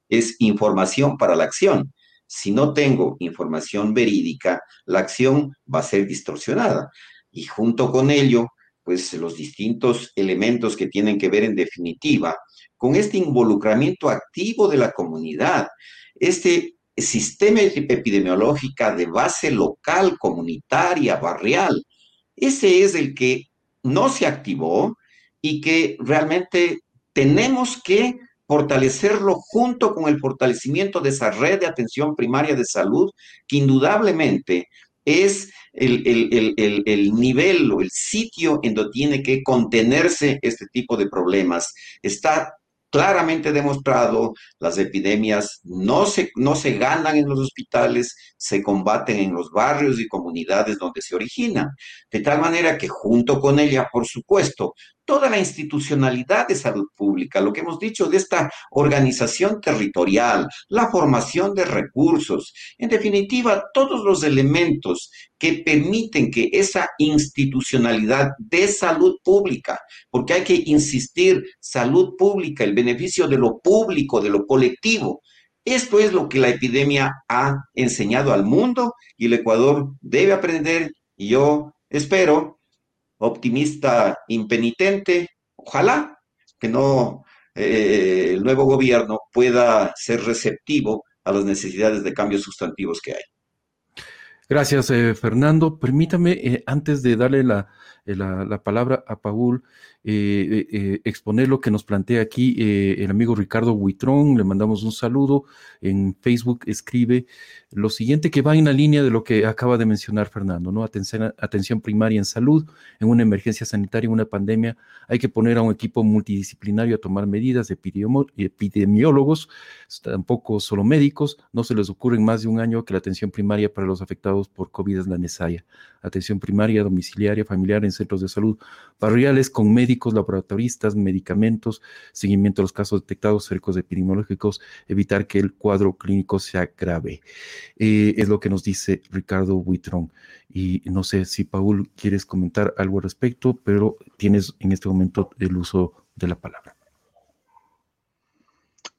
[SPEAKER 3] es información para la acción. Si no tengo información verídica, la acción va a ser distorsionada. Y junto con ello, pues los distintos elementos que tienen que ver en definitiva con este involucramiento activo de la comunidad, este sistema epidemiológico de base local, comunitaria, barrial. Ese es el que no se activó y que realmente tenemos que fortalecerlo junto con el fortalecimiento de esa red de atención primaria de salud que indudablemente es el, nivel o el sitio en donde tiene que contenerse este tipo de problemas. Está claramente demostrado, las epidemias no se, no se ganan en los hospitales, se combaten en los barrios y comunidades donde se originan. De tal manera que junto con ella, por supuesto, toda la institucionalidad de salud pública, lo que hemos dicho de esta organización territorial, la formación de recursos, en definitiva, todos los elementos que permiten que esa institucionalidad de salud pública, porque hay que insistir, salud pública, el beneficio de lo público, de lo colectivo, Esto es lo que la epidemia ha enseñado al mundo y el Ecuador debe aprender y yo espero, optimista impenitente, ojalá que no eh, el nuevo gobierno pueda ser receptivo a las necesidades de cambios sustantivos que hay.
[SPEAKER 2] Gracias, eh, Fernando. Permítame, eh, antes de darle la, la, palabra a Paul, exponer lo que nos plantea aquí el amigo Ricardo Huitrón. Le mandamos un saludo. En Facebook escribe lo siguiente que va en la línea de lo que acaba de mencionar Fernando, ¿no? Atención, atención primaria en salud, en una emergencia sanitaria, en una pandemia, hay que poner a un equipo multidisciplinario a tomar medidas, epidemiólogos, tampoco solo médicos, no se les ocurre en más de un año que la atención primaria para los afectados por COVID es la necesaria. Atención primaria, domiciliaria, familiar en centros de salud barriales con médicos, laboratoristas, medicamentos, seguimiento de los casos detectados, cercos epidemiológicos, evitar que el cuadro clínico sea grave. Eh, es lo que nos dice Ricardo Huitrón. Y no sé si Paul quieres comentar algo al respecto, pero tienes en este momento el uso de la palabra.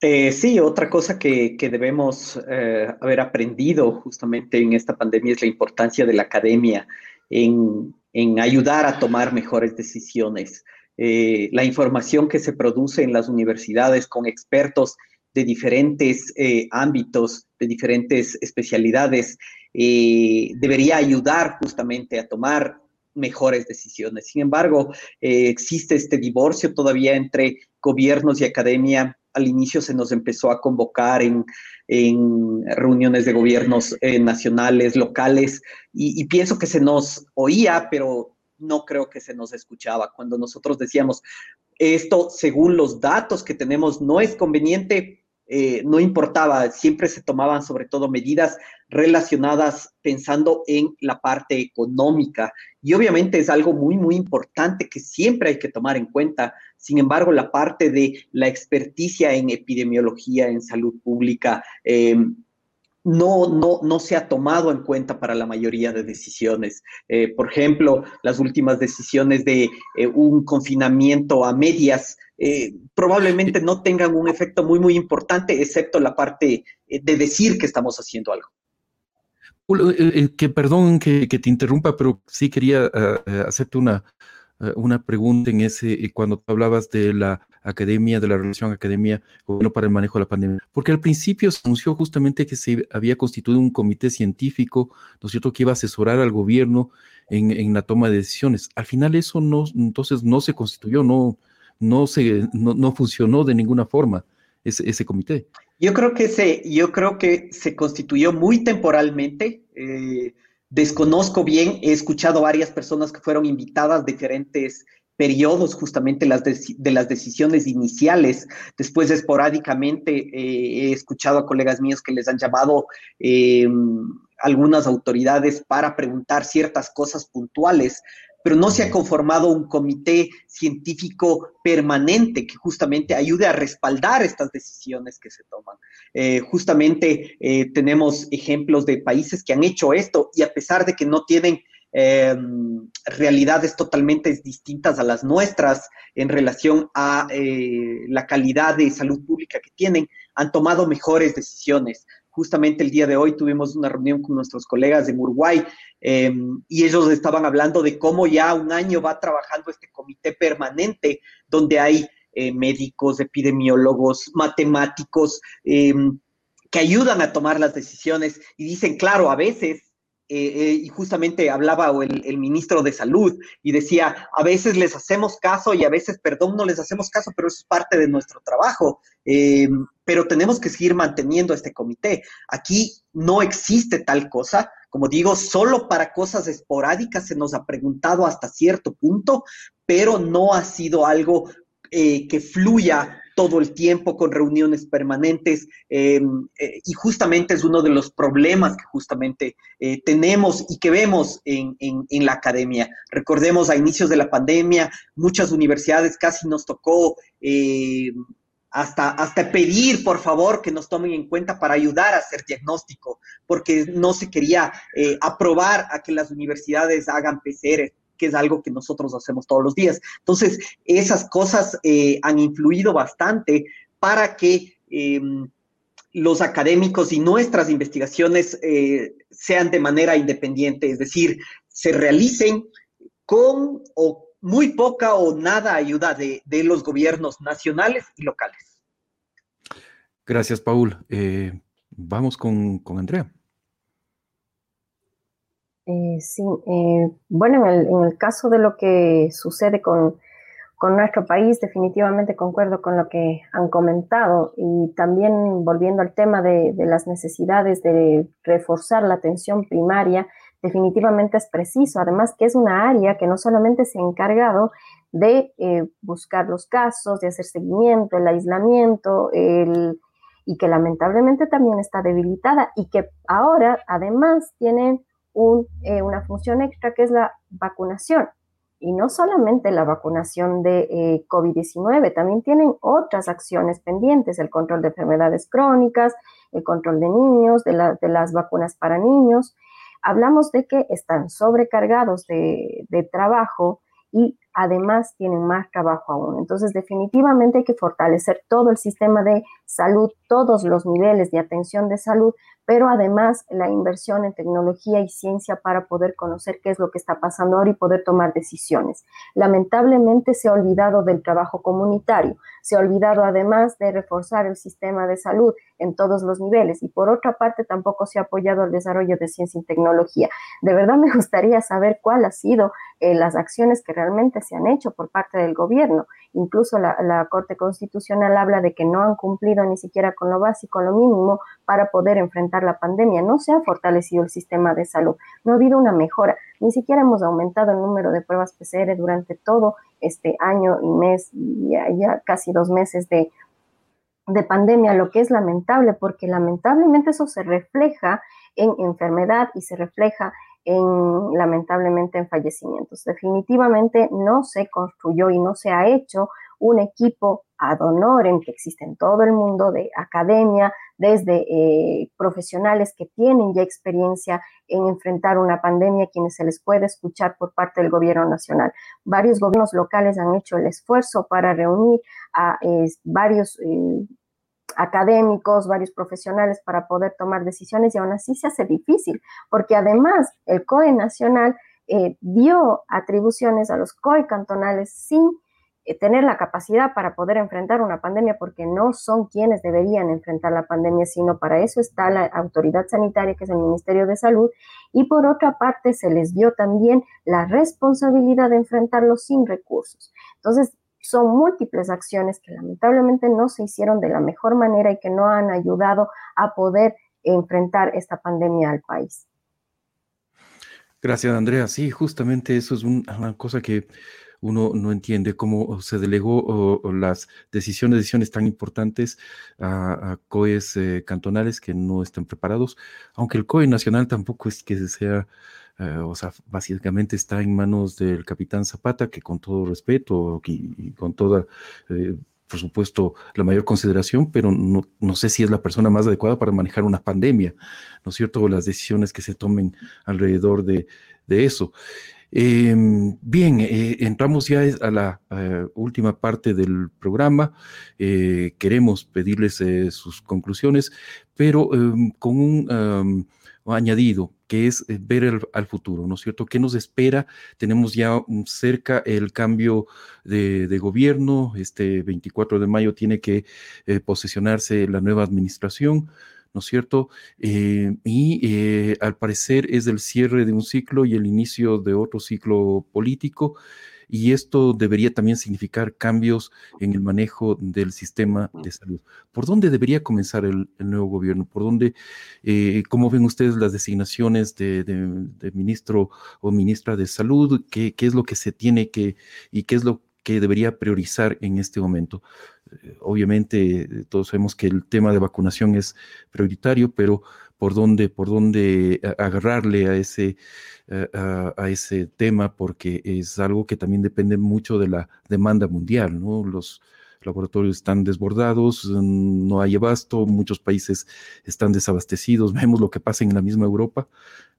[SPEAKER 4] Eh, sí, otra cosa que, debemos eh, haber aprendido justamente en esta pandemia es la importancia de la academia en, ayudar a tomar mejores decisiones. la información que se produce en las universidades con expertos de diferentes eh, ámbitos, de diferentes especialidades, eh, debería ayudar justamente a tomar mejores decisiones. Sin embargo, eh, existe este divorcio todavía entre gobiernos y academia. Al inicio se nos empezó a convocar en, reuniones de gobiernos nacionales, locales, y, y pienso que se nos oía, pero no creo que se nos escuchaba. Cuando nosotros decíamos, esto, según los datos que tenemos, no es conveniente, eh, no importaba, siempre se tomaban sobre todo medidas relacionadas pensando en la parte económica. Y obviamente es algo muy, muy importante que siempre hay que tomar en cuenta. Sin embargo, la parte de la experticia en epidemiología, en salud pública, eh, no, no, no se ha tomado en cuenta para la mayoría de decisiones. Eh, por ejemplo, las últimas decisiones de un confinamiento a medias eh, probablemente no tengan un efecto muy, muy importante, excepto la parte eh, de decir que estamos haciendo algo.
[SPEAKER 2] Eh, que perdón que, te interrumpa, pero sí quería hacerte una, una pregunta en ese, cuando hablabas de la academia, de la relación academia gobierno para el manejo de la pandemia, porque al principio se anunció justamente que se había constituido un comité científico, ¿no es cierto?, que iba a asesorar al gobierno en, en la toma de decisiones. Al final eso no, entonces no se constituyó, no, no, se, no, funcionó de ninguna forma ese, ese, comité.
[SPEAKER 4] Yo creo que se, yo creo que se constituyó muy temporalmente. Eh, desconozco bien, he escuchado varias personas que fueron invitadas diferentes periodos justamente las de, las decisiones iniciales. Después esporádicamente eh, he escuchado a colegas míos que les han llamado eh, algunas autoridades para preguntar ciertas cosas puntuales, pero no se ha conformado un comité científico permanente que justamente ayude a respaldar estas decisiones que se toman. Eh, justamente eh, tenemos ejemplos de países que han hecho esto y a pesar de que no tienen em, realidades totalmente distintas a las nuestras en relación a eh, la calidad de salud pública que tienen, han tomado mejores decisiones. Justamente el día de hoy tuvimos una reunión con nuestros colegas en Uruguay em, y ellos estaban hablando de cómo ya un año va trabajando este comité permanente donde hay eh, médicos, epidemiólogos, matemáticos em, que ayudan a tomar las decisiones y dicen, claro, a veces eh, eh, y justamente hablaba el, ministro de Salud y decía, a veces les hacemos caso y a veces, perdón, no les hacemos caso, pero eso es parte de nuestro trabajo. Eh, pero tenemos que seguir manteniendo este comité. Aquí no existe tal cosa. Como digo, solo para cosas esporádicas se nos ha preguntado hasta cierto punto, pero no ha sido algo que fluya todo el tiempo con reuniones permanentes em, eh, y justamente es uno de los problemas que justamente eh, tenemos y que vemos en, la academia. Recordemos a inicios de la pandemia, muchas universidades casi nos tocó em, hasta, hasta pedir, por favor, que nos tomen en cuenta para ayudar a hacer diagnóstico, porque no se quería eh, aprobar a que las universidades hagan PCR que es algo que nosotros hacemos todos los días. Entonces, esas cosas eh, han influido bastante para que em, los académicos y nuestras investigaciones eh, sean de manera independiente, es decir, se realicen con o muy poca o nada ayuda de, los gobiernos nacionales y locales.
[SPEAKER 2] Gracias, Paul. Eh, vamos con, Andrea.
[SPEAKER 5] Eh, sí, bueno, en el, caso de lo que sucede con nuestro país, definitivamente concuerdo con lo que han comentado. Y también volviendo al tema de, las necesidades de reforzar la atención primaria, definitivamente es preciso, además que es una área que no solamente se ha encargado de eh, buscar los casos, de hacer seguimiento, el aislamiento, y que lamentablemente también está debilitada y que ahora además tiene eh, una función extra que es la vacunación y no solamente la vacunación de eh, COVID-19, también tienen otras acciones pendientes, el control de enfermedades crónicas, el control de niños, de, las vacunas para niños. Hablamos de que están sobrecargados de, de trabajo y además tienen más trabajo aún. Entonces, definitivamente hay que fortalecer todo el sistema de salud, todos los niveles de atención de salud, pero además la inversión en tecnología y ciencia para poder conocer qué es lo que está pasando ahora y poder tomar decisiones. Lamentablemente se ha olvidado del trabajo comunitario, se ha olvidado además de reforzar el sistema de salud en todos los niveles y por otra parte tampoco se ha apoyado el desarrollo de ciencia y tecnología. De verdad me gustaría saber cuál ha sido eh, las acciones que realmente se han hecho por parte del gobierno. Incluso la, Corte Constitucional habla de que no han cumplido ni siquiera con lo básico, lo mínimo para poder enfrentar la pandemia. No se ha fortalecido el sistema de salud, no ha habido una mejora, ni siquiera hemos aumentado el número de pruebas PCR durante todo este año y mes, ya, ya casi dos meses de, de pandemia, lo que es lamentable, porque lamentablemente eso se refleja en enfermedad y se refleja en, lamentablemente en fallecimientos. Definitivamente no se construyó y no se ha hecho un equipo ad honorem que existe en todo el mundo de academia, desde eh, profesionales que tienen ya experiencia en enfrentar una pandemia, quienes se les puede escuchar por parte del gobierno nacional. Varios gobiernos locales han hecho el esfuerzo para reunir a varios eh, académicos, varios profesionales para poder tomar decisiones y aún así se hace difícil, porque además el COE nacional eh, dio atribuciones a los COE cantonales sin eh, tener la capacidad para poder enfrentar una pandemia porque no son quienes deberían enfrentar la pandemia, sino para eso está la autoridad sanitaria, que es el Ministerio de Salud, y por otra parte se les dio también la responsabilidad de enfrentarlo sin recursos. Entonces, son múltiples acciones que lamentablemente no se hicieron de la mejor manera y que no han ayudado a poder enfrentar esta pandemia al país.
[SPEAKER 2] Gracias, Andrea. Sí, justamente eso es una cosa que uno no entiende cómo se delegó las decisiones, decisiones tan importantes a, COEs eh, cantonales que no están preparados, aunque el COE nacional tampoco es que sea, eh, o sea, básicamente está en manos del capitán Zapata, que con todo respeto y, con toda... Eh, por supuesto, la mayor consideración, pero no, sé si es la persona más adecuada para manejar una pandemia, ¿no es cierto? Las decisiones que se tomen alrededor de, eso. Em, bien, eh, entramos ya a la última parte del programa. Queremos pedirles sus conclusiones, pero em, con un añadido que es ver al futuro, ¿no es cierto? ¿Qué nos espera? Tenemos ya cerca el cambio de, gobierno. Este 24 de mayo tiene que posesionarse la nueva administración. ¿no es cierto? Eh, y eh, al parecer es el cierre de un ciclo y el inicio de otro ciclo político. Y esto debería también significar cambios en el manejo del sistema de salud. ¿Por dónde debería comenzar el, nuevo gobierno? ¿Por dónde, eh, cómo ven ustedes las designaciones de, ministro o ministra de salud? ¿Qué, ¿Qué, es lo que se tiene que y qué es lo que debería priorizar en este momento? obviamente todos sabemos que el tema de vacunación es prioritario, pero por dónde, por dónde agarrarle a ese, a, ese tema, porque es algo que también depende mucho de la demanda mundial, ¿no? Los, laboratorios están desbordados, no hay abasto, muchos países están desabastecidos, vemos lo que pasa en la misma Europa,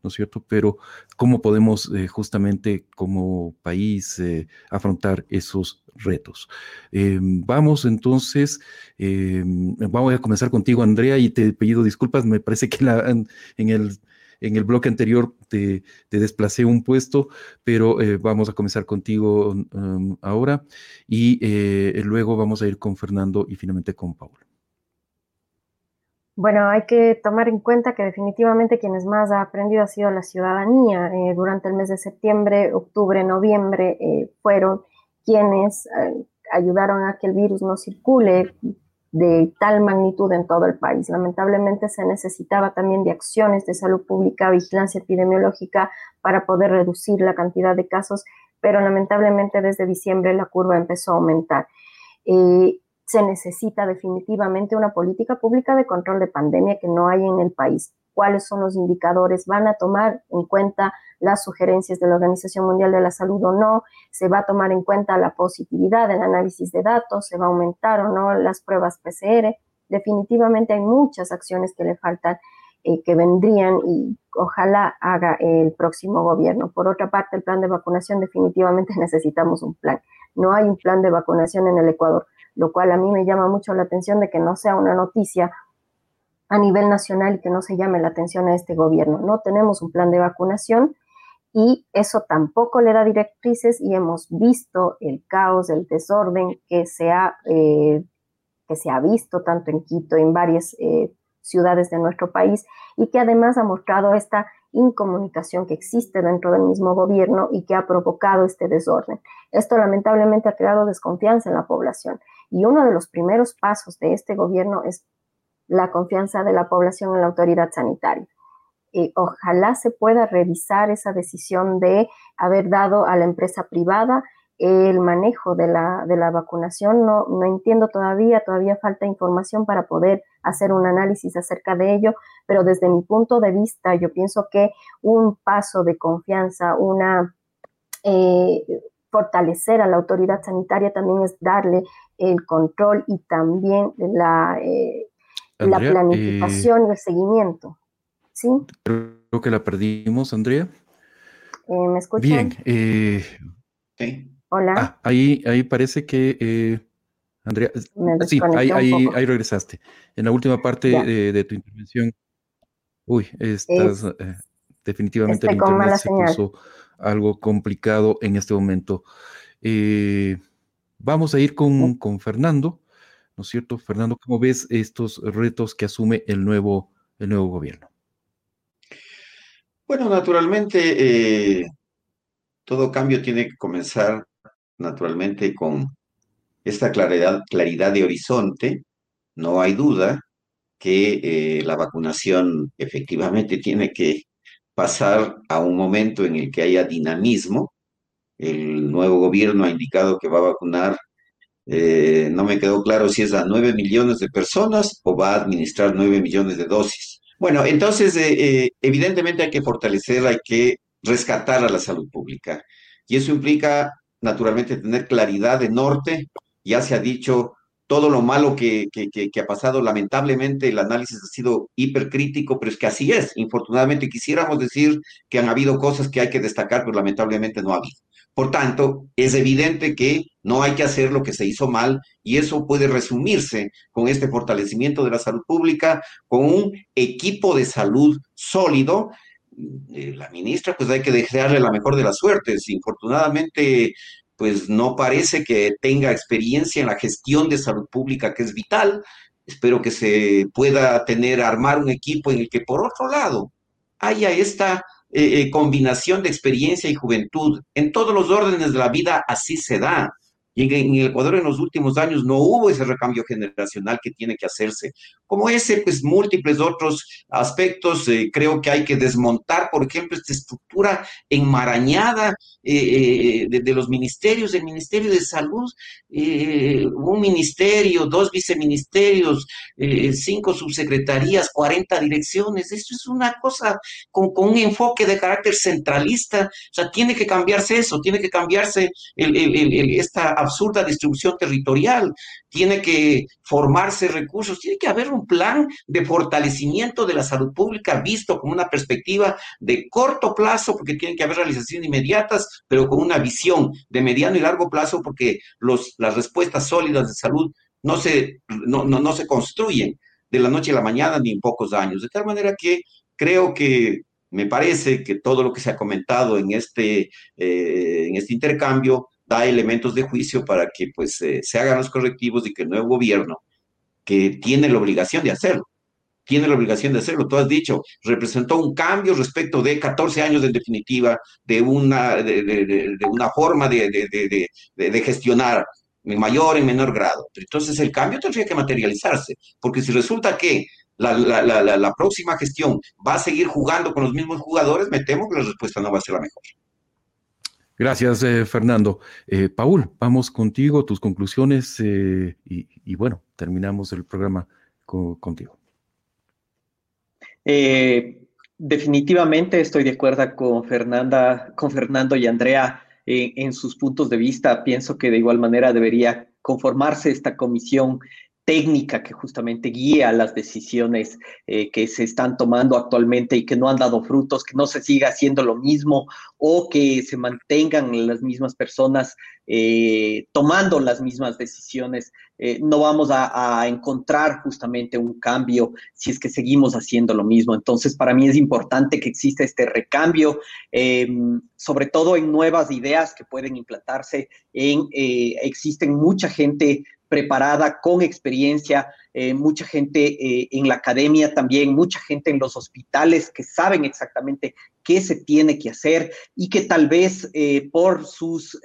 [SPEAKER 2] ¿no es cierto? Pero ¿cómo podemos eh, justamente como país eh, afrontar esos retos? Em, vamos entonces, vamos a comenzar contigo, Andrea, y te pido disculpas, me parece que en el en el bloque anterior te, desplacé un puesto, pero eh, vamos a comenzar contigo um, ahora y eh, luego vamos a ir con Fernando y finalmente con Paula.
[SPEAKER 5] Bueno, hay que tomar en cuenta que definitivamente quienes más ha aprendido ha sido la ciudadanía. Eh, durante el mes de septiembre, octubre, noviembre fueron quienes ayudaron a que el virus no circule, de tal magnitud en todo el país. Lamentablemente se necesitaba también de acciones de salud pública, vigilancia epidemiológica para poder reducir la cantidad de casos, pero lamentablemente desde diciembre la curva empezó a aumentar. Eh, se necesita definitivamente una política pública de control de pandemia que no hay en el país. ¿Cuáles son los indicadores? ¿Van a tomar en cuenta las sugerencias de la Organización Mundial de la Salud o no, se va a tomar en cuenta la positividad del análisis de datos, se va a aumentar o no las pruebas PCR. Definitivamente hay muchas acciones que le faltan, eh, que vendrían y ojalá haga el próximo gobierno. Por otra parte, el plan de vacunación definitivamente necesitamos un plan. No hay un plan de vacunación en el Ecuador, lo cual a mí me llama mucho la atención de que no sea una noticia a nivel nacional y que no se llame la atención a este gobierno. No tenemos un plan de vacunación y eso tampoco le da directrices y hemos visto el caos, el desorden que se ha, eh, que se ha visto tanto en Quito, en varias eh, ciudades de nuestro país y que además ha mostrado esta incomunicación que existe dentro del mismo gobierno y que ha provocado este desorden. Esto lamentablemente ha creado desconfianza en la población y uno de los primeros pasos de este gobierno es la confianza de la población en la autoridad sanitaria. Eh, ojalá se pueda revisar esa decisión de haber dado a la empresa privada el manejo de la, de la vacunación. No, no entiendo todavía, todavía falta información para poder hacer un análisis acerca de ello, pero desde mi punto de vista yo pienso que un paso de confianza, una... Eh, fortalecer a la autoridad sanitaria también es darle el control y también la, eh, la planificación y el seguimiento. ¿Sí?
[SPEAKER 2] Creo que la perdimos, Andrea.
[SPEAKER 5] Eh, ¿Me escuchan?
[SPEAKER 2] Bien. Eh,
[SPEAKER 5] Hola.
[SPEAKER 2] Ah, ahí, ahí parece que, eh, Andrea, sí, ahí, ahí, regresaste. En la última parte de, tu intervención, uy, estás definitivamente el internet se puso algo complicado en este momento. Vamos a ir con, con Fernando, ¿no es cierto? Fernando, ¿cómo ves estos retos que asume el nuevo, el nuevo gobierno?
[SPEAKER 3] Bueno, naturalmente, eh, todo cambio tiene que comenzar naturalmente con esta claridad, claridad de horizonte. No hay duda que eh, la vacunación efectivamente tiene que pasar a un momento en el que haya dinamismo. El nuevo gobierno ha indicado que va a vacunar, eh, no me quedó claro si es a nueve millones de personas o va a administrar nueve millones de dosis. Bueno, entonces, eh, eh, evidentemente hay que fortalecer, hay que rescatar a la salud pública. Y eso implica, naturalmente, tener claridad de norte. Ya se ha dicho todo lo malo que, ha pasado. Lamentablemente, el análisis ha sido hipercrítico, pero es que así es. Infortunadamente, quisiéramos decir que han habido cosas que hay que destacar, pero lamentablemente no ha habido. Por tanto, es evidente que no hay que hacer lo que se hizo mal y eso puede resumirse con este fortalecimiento de la salud pública, con un equipo de salud sólido. Eh, la ministra, pues hay que desearle la mejor de las suertes. Infortunadamente, pues no parece que tenga experiencia en la gestión de salud pública, que es vital. Espero que se pueda tener, armar un equipo en el que, por otro lado, haya esta eh, eh, combinación de experiencia y juventud. En todos los órdenes de la vida así se da. En, el Ecuador en los últimos años no hubo ese recambio generacional que tiene que hacerse. Como ese, pues múltiples otros aspectos, eh, creo que hay que desmontar, por ejemplo, esta estructura enmarañada eh, eh, de, los ministerios, el Ministerio de Salud, un ministerio, dos viceministerios, cinco subsecretarías, 40 direcciones. Esto es una cosa con, un enfoque de carácter centralista. O sea, tiene que cambiarse eso, tiene que cambiarse esta absurda distribución territorial. tiene que formarse recursos, tiene que haber un plan de fortalecimiento de la salud pública visto con una perspectiva de corto plazo, porque tienen que haber realizaciones inmediatas, pero con una visión de mediano y largo plazo, porque los, las respuestas sólidas de salud no se, no, no, se construyen de la noche a la mañana ni en pocos años. De tal manera que creo que me parece que todo lo que se ha comentado en este, eh, en este intercambio da elementos de juicio para que pues eh, se hagan los correctivos y que el nuevo gobierno, que tiene la obligación de hacerlo, tiene la obligación de hacerlo. Tú has dicho, representó un cambio respecto de 14 años en definitiva, de una, de, una forma de, gestionar en mayor, en menor grado. Entonces el cambio tendría que materializarse, porque si resulta que la, la, la, la, próxima gestión va a seguir jugando con los mismos jugadores, me temo que la respuesta no va a ser la mejor.
[SPEAKER 2] Gracias, eh, Fernando. Eh, Paul, vamos contigo, tus conclusiones eh, y, bueno, terminamos el programa contigo.
[SPEAKER 4] definitivamente estoy de acuerdo con Fernanda, con Fernando y Andrea en sus puntos de vista. Pienso que de igual manera debería conformarse esta comisión técnica que justamente guía las decisiones eh, que se están tomando actualmente y que no han dado frutos, que no se siga haciendo lo mismo o que se mantengan las mismas personas eh, tomando las mismas decisiones. Eh, no vamos a, encontrar justamente un cambio si es que seguimos haciendo lo mismo. Entonces, para mí es importante que exista este recambio, em, sobre todo en nuevas ideas que pueden implantarse. En, existen mucha gente preparada, con experiencia, eh, mucha gente eh, en la academia también, mucha gente en los hospitales que saben exactamente qué se tiene que hacer y que tal vez eh, por sus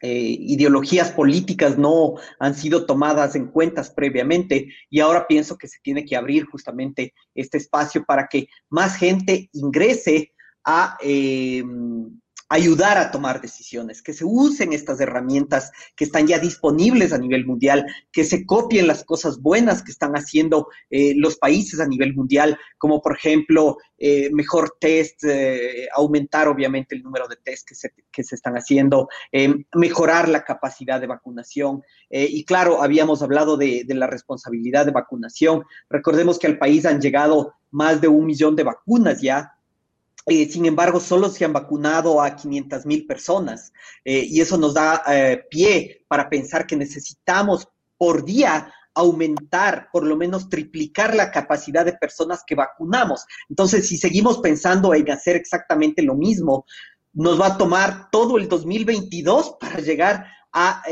[SPEAKER 4] ideologías políticas no han sido tomadas en cuentas previamente y ahora pienso que se tiene que abrir justamente este espacio para que más gente ingrese a ayudar a tomar decisiones, que se usen estas herramientas que están ya disponibles a nivel mundial, que se copien las cosas buenas que están haciendo eh, los países a nivel mundial, como por ejemplo eh, mejor test, eh, aumentar obviamente el número de test que se, que se están haciendo, mejorar la capacidad de vacunación. y claro, habíamos hablado de, de la responsabilidad de vacunación. Recordemos que al país han llegado más de un millón de vacunas ya eh, sin embargo, solo se han vacunado a 500 mil personas eh, y eso nos da eh, pie para pensar que necesitamos por día aumentar, por lo menos triplicar la capacidad de personas que vacunamos. Entonces, si seguimos pensando en hacer exactamente lo mismo, nos va a tomar todo el 2022 para llegar a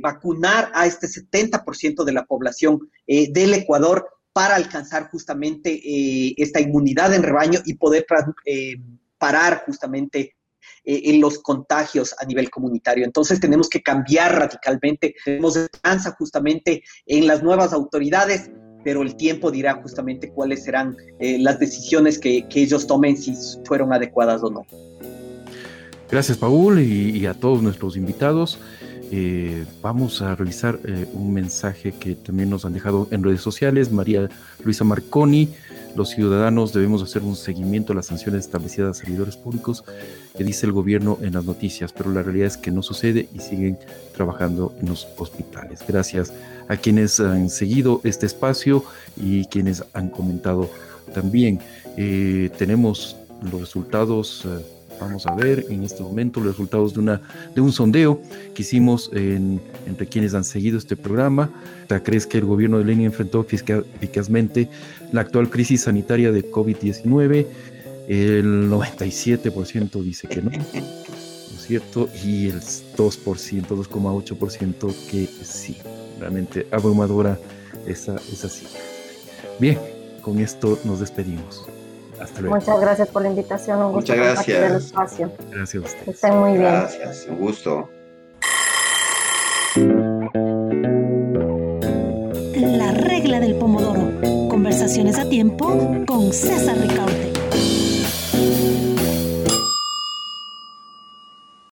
[SPEAKER 4] vacunar a este 70% de la población del Ecuador para alcanzar justamente eh, esta inmunidad en rebaño y poder eh, parar justamente eh, en los contagios a nivel comunitario. Entonces tenemos que cambiar radicalmente, tenemos esperanza justamente en las nuevas autoridades, pero el tiempo dirá justamente cuáles serán las decisiones que, ellos tomen, si fueron adecuadas o no.
[SPEAKER 2] Gracias, Paul, y a todos nuestros invitados. Eh, vamos a revisar eh, un mensaje que también nos han dejado en redes sociales. María Luisa Marconi, los ciudadanos debemos hacer un seguimiento a las sanciones establecidas a servidores públicos que dice el gobierno en las noticias, pero la realidad es que no sucede y siguen trabajando en los hospitales. Gracias a quienes han seguido este espacio y quienes han comentado también. Eh, tenemos los resultados Vamos a ver en este momento los resultados de, una, de un sondeo que hicimos entre quienes han seguido este programa. ¿Crees que el gobierno de Lenin enfrentó eficazmente la actual crisis sanitaria de COVID-19? El 97% dice que no, ¿no es cierto? Y el 2%, 2,8% que sí. Realmente abrumadora esa, esa cifra. Bien, con esto nos despedimos.
[SPEAKER 5] Muchas gracias por la invitación. Un
[SPEAKER 3] gusto Muchas gracias.
[SPEAKER 2] el espacio. Gracias a ustedes.
[SPEAKER 5] Estén muy bien.
[SPEAKER 3] Gracias, un gusto.
[SPEAKER 1] La regla del pomodoro. Conversaciones a tiempo con César Ricaute.